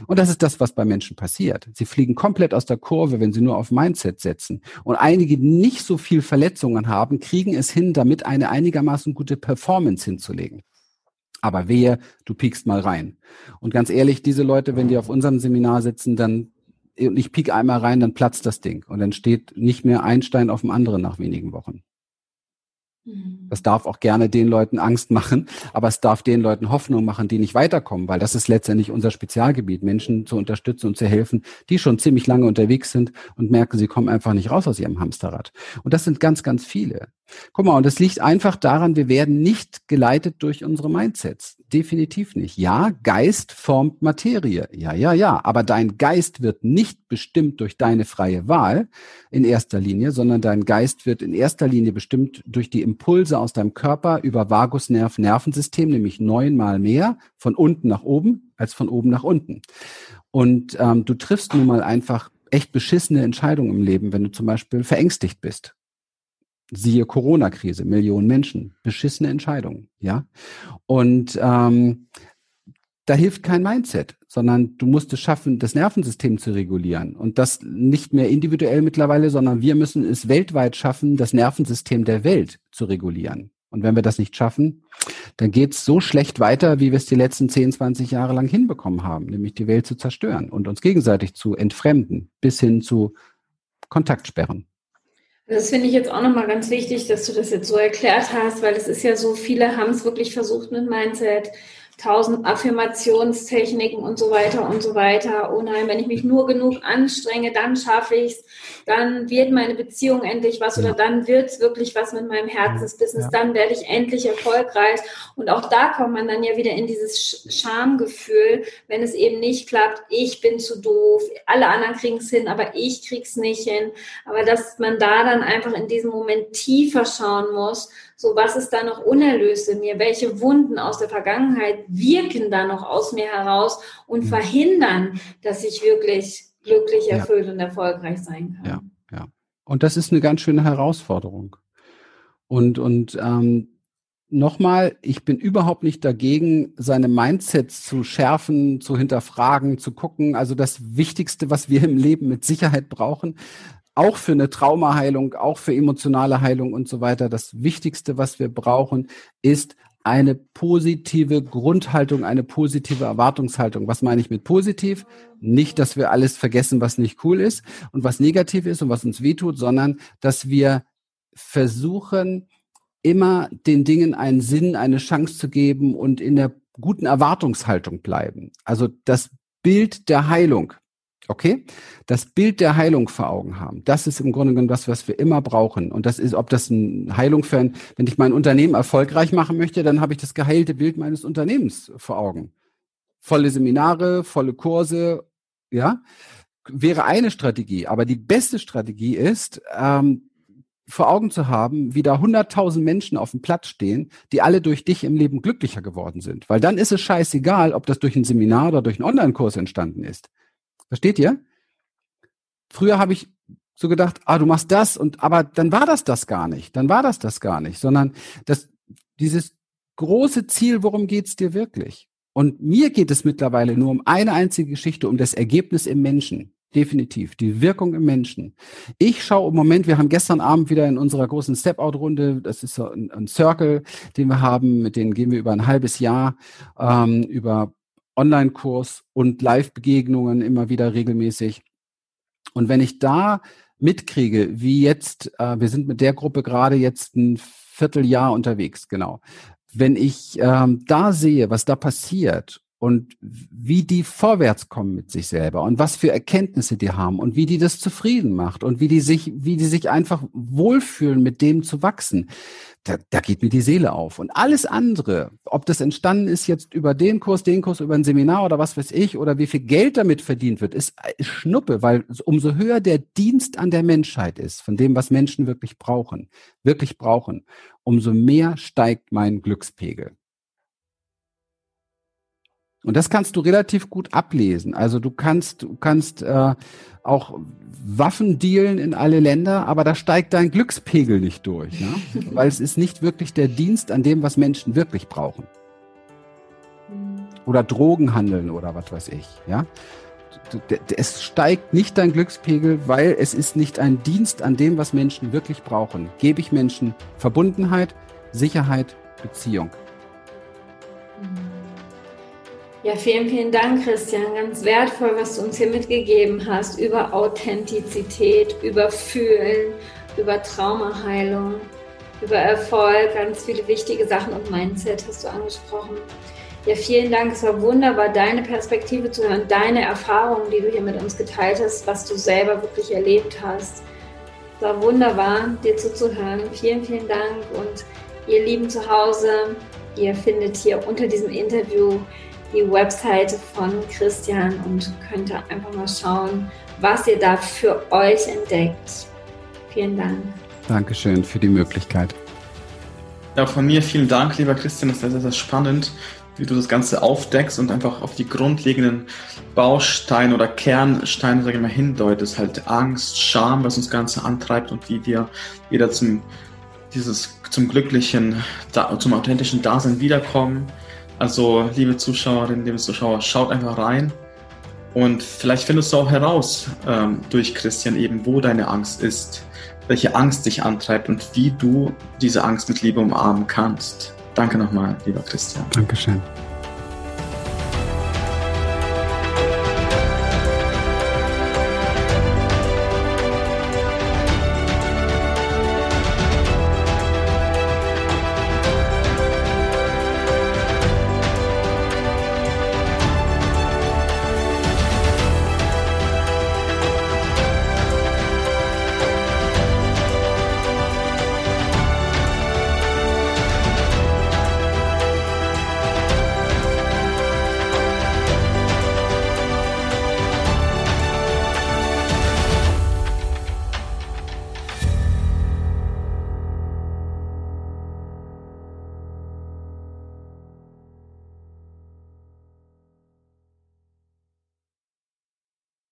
Und das ist das, was bei Menschen passiert. Sie fliegen komplett aus der Kurve, wenn sie nur auf Mindset setzen. Und einige, die nicht so viel Verletzungen haben, kriegen es hin, damit eine einigermaßen gute Performance hinzulegen. Aber wehe, du piekst mal rein. Und ganz ehrlich, diese Leute, wenn die auf unserem Seminar sitzen, dann und ich piek einmal rein, dann platzt das Ding. Und dann steht nicht mehr ein Stein auf dem anderen nach wenigen Wochen. Mhm. Das darf auch gerne den Leuten Angst machen, aber es darf den Leuten Hoffnung machen, die nicht weiterkommen, weil das ist letztendlich unser Spezialgebiet, Menschen zu unterstützen und zu helfen, die schon ziemlich lange unterwegs sind und merken, sie kommen einfach nicht raus aus ihrem Hamsterrad. Und das sind ganz, ganz viele. Guck mal, und das liegt einfach daran, wir werden nicht geleitet durch unsere Mindsets. Definitiv nicht. Ja, Geist formt Materie. Ja, ja, ja. Aber dein Geist wird nicht bestimmt durch deine freie Wahl in erster Linie, sondern dein Geist wird in erster Linie bestimmt durch die Impulse aus deinem Körper über Vagusnerv, Nervensystem, nämlich neunmal mehr von unten nach oben als von oben nach unten. Und ähm, du triffst nun mal einfach echt beschissene Entscheidungen im Leben, wenn du zum Beispiel verängstigt bist Siehe Corona-Krise, Millionen Menschen, beschissene Entscheidungen, ja. Und ähm, da hilft kein Mindset, sondern du musst es schaffen, das Nervensystem zu regulieren. Und das nicht mehr individuell mittlerweile, sondern wir müssen es weltweit schaffen, das Nervensystem der Welt zu regulieren. Und wenn wir das nicht schaffen, dann geht's so schlecht weiter, wie wir es die letzten 10, 20 Jahre lang hinbekommen haben, nämlich die Welt zu zerstören und uns gegenseitig zu entfremden, bis hin zu Kontaktsperren. Das finde ich jetzt auch nochmal ganz wichtig, dass du das jetzt so erklärt hast, weil es ist ja so, viele haben es wirklich versucht mit Mindset, tausend Affirmationstechniken und so weiter und so weiter. Oh nein, wenn ich mich nur genug anstrenge, dann schaffe ich es, dann wird meine Beziehung endlich was oder dann wird es wirklich was mit meinem Herzensbusiness, dann werde ich endlich erfolgreich. Und auch da kommt man dann ja wieder in dieses Schamgefühl, wenn es eben nicht klappt, ich bin zu doof, alle anderen kriegen es hin, aber ich krieg's nicht hin. Aber dass man da dann einfach in diesem Moment tiefer schauen muss, so was ist da noch unerlöst in mir? Welche Wunden aus der Vergangenheit wirken da noch aus mir heraus und mhm. verhindern, dass ich wirklich glücklich, erfüllt ja. und erfolgreich sein kann? Ja, ja. Und das ist eine ganz schöne Herausforderung. Und, und ähm, nochmal, ich bin überhaupt nicht dagegen, seine Mindsets zu schärfen, zu hinterfragen, zu gucken. Also das Wichtigste, was wir im Leben mit Sicherheit brauchen, auch für eine Traumaheilung, auch für emotionale Heilung und so weiter. Das Wichtigste, was wir brauchen, ist eine positive Grundhaltung, eine positive Erwartungshaltung. Was meine ich mit positiv? Nicht, dass wir alles vergessen, was nicht cool ist und was negativ ist und was uns wehtut, sondern dass wir versuchen, immer den Dingen einen Sinn, eine Chance zu geben und in der guten Erwartungshaltung bleiben. Also das Bild der Heilung Okay? Das Bild der Heilung vor Augen haben. Das ist im Grunde genommen das, was wir immer brauchen. Und das ist, ob das eine Heilung für ein, wenn ich mein Unternehmen erfolgreich machen möchte, dann habe ich das geheilte Bild meines Unternehmens vor Augen. Volle Seminare, volle Kurse, ja, wäre eine Strategie. Aber die beste Strategie ist, ähm, vor Augen zu haben, wie da hunderttausend Menschen auf dem Platz stehen, die alle durch dich im Leben glücklicher geworden sind. Weil dann ist es scheißegal, ob das durch ein Seminar oder durch einen Online-Kurs entstanden ist. Versteht ihr? Früher habe ich so gedacht, ah, du machst das und aber dann war das das gar nicht. Dann war das das gar nicht, sondern das dieses große Ziel, worum geht's dir wirklich? Und mir geht es mittlerweile nur um eine einzige Geschichte, um das Ergebnis im Menschen. Definitiv. Die Wirkung im Menschen. Ich schaue im Moment, wir haben gestern Abend wieder in unserer großen Step-Out-Runde, das ist so ein, ein, Circle, den wir haben, mit denen gehen wir über ein halbes Jahr, ähm, über Online-Kurs und Live-Begegnungen immer wieder regelmäßig. Und wenn ich da mitkriege, wie jetzt, äh, wir sind mit der Gruppe gerade jetzt ein Vierteljahr unterwegs, genau. Wenn ich ähm, da sehe, was da passiert und wie die vorwärts kommen mit sich selber und was für Erkenntnisse die haben und wie die das zufrieden macht und wie die sich, wie die sich einfach wohlfühlen, mit dem zu wachsen. Da, da geht mir die Seele auf. Und alles andere, ob das entstanden ist jetzt über den Kurs, den Kurs, über ein Seminar oder was weiß ich, oder wie viel Geld damit verdient wird, ist, Schnuppe, weil umso höher der Dienst an der Menschheit ist, von dem, was Menschen wirklich brauchen, wirklich brauchen, umso mehr steigt mein Glückspegel. Und das kannst du relativ gut ablesen. Also du kannst, du kannst äh, auch Waffen dealen in alle Länder, aber da steigt dein Glückspegel nicht durch, ne? *laughs* weil es ist nicht wirklich der Dienst an dem, was Menschen wirklich brauchen. Oder Drogen handeln oder was weiß ich, ja. Es steigt nicht dein Glückspegel, weil es ist nicht ein Dienst an dem, was Menschen wirklich brauchen. Gebe ich Menschen Verbundenheit, Sicherheit, Beziehung. Ja, vielen, vielen Dank, Christian. Ganz wertvoll, was du uns hier mitgegeben hast über Authentizität, über Fühlen, über Traumaheilung, über Erfolg, ganz viele wichtige Sachen und Mindset hast du angesprochen. Ja, vielen Dank. Es war wunderbar, deine Perspektive zu hören, deine Erfahrungen, die du hier mit uns geteilt hast, was du selber wirklich erlebt hast. Es war wunderbar, dir zuzuhören. Vielen, vielen Dank. Und ihr Lieben zu Hause, ihr findet hier unter diesem Interview die Webseite von Christian und könnt einfach mal schauen, was ihr da für euch entdeckt. Vielen Dank. Dankeschön für die Möglichkeit. Ja, von mir vielen Dank, lieber Christian. Das ist sehr, sehr spannend, wie du das Ganze aufdeckst und einfach auf die grundlegenden Bausteine oder Kernsteine, sage ich mal, hindeutest. Halt Angst, Scham, was uns Ganze antreibt und wie wir wieder zum, dieses, zum glücklichen, zum authentischen Dasein wiederkommen also, liebe Zuschauerinnen, liebe Zuschauer, schaut einfach rein und vielleicht findest du auch heraus ähm, durch Christian eben, wo deine Angst ist, welche Angst dich antreibt und wie du diese Angst mit Liebe umarmen kannst. Danke nochmal, lieber Christian. Dankeschön.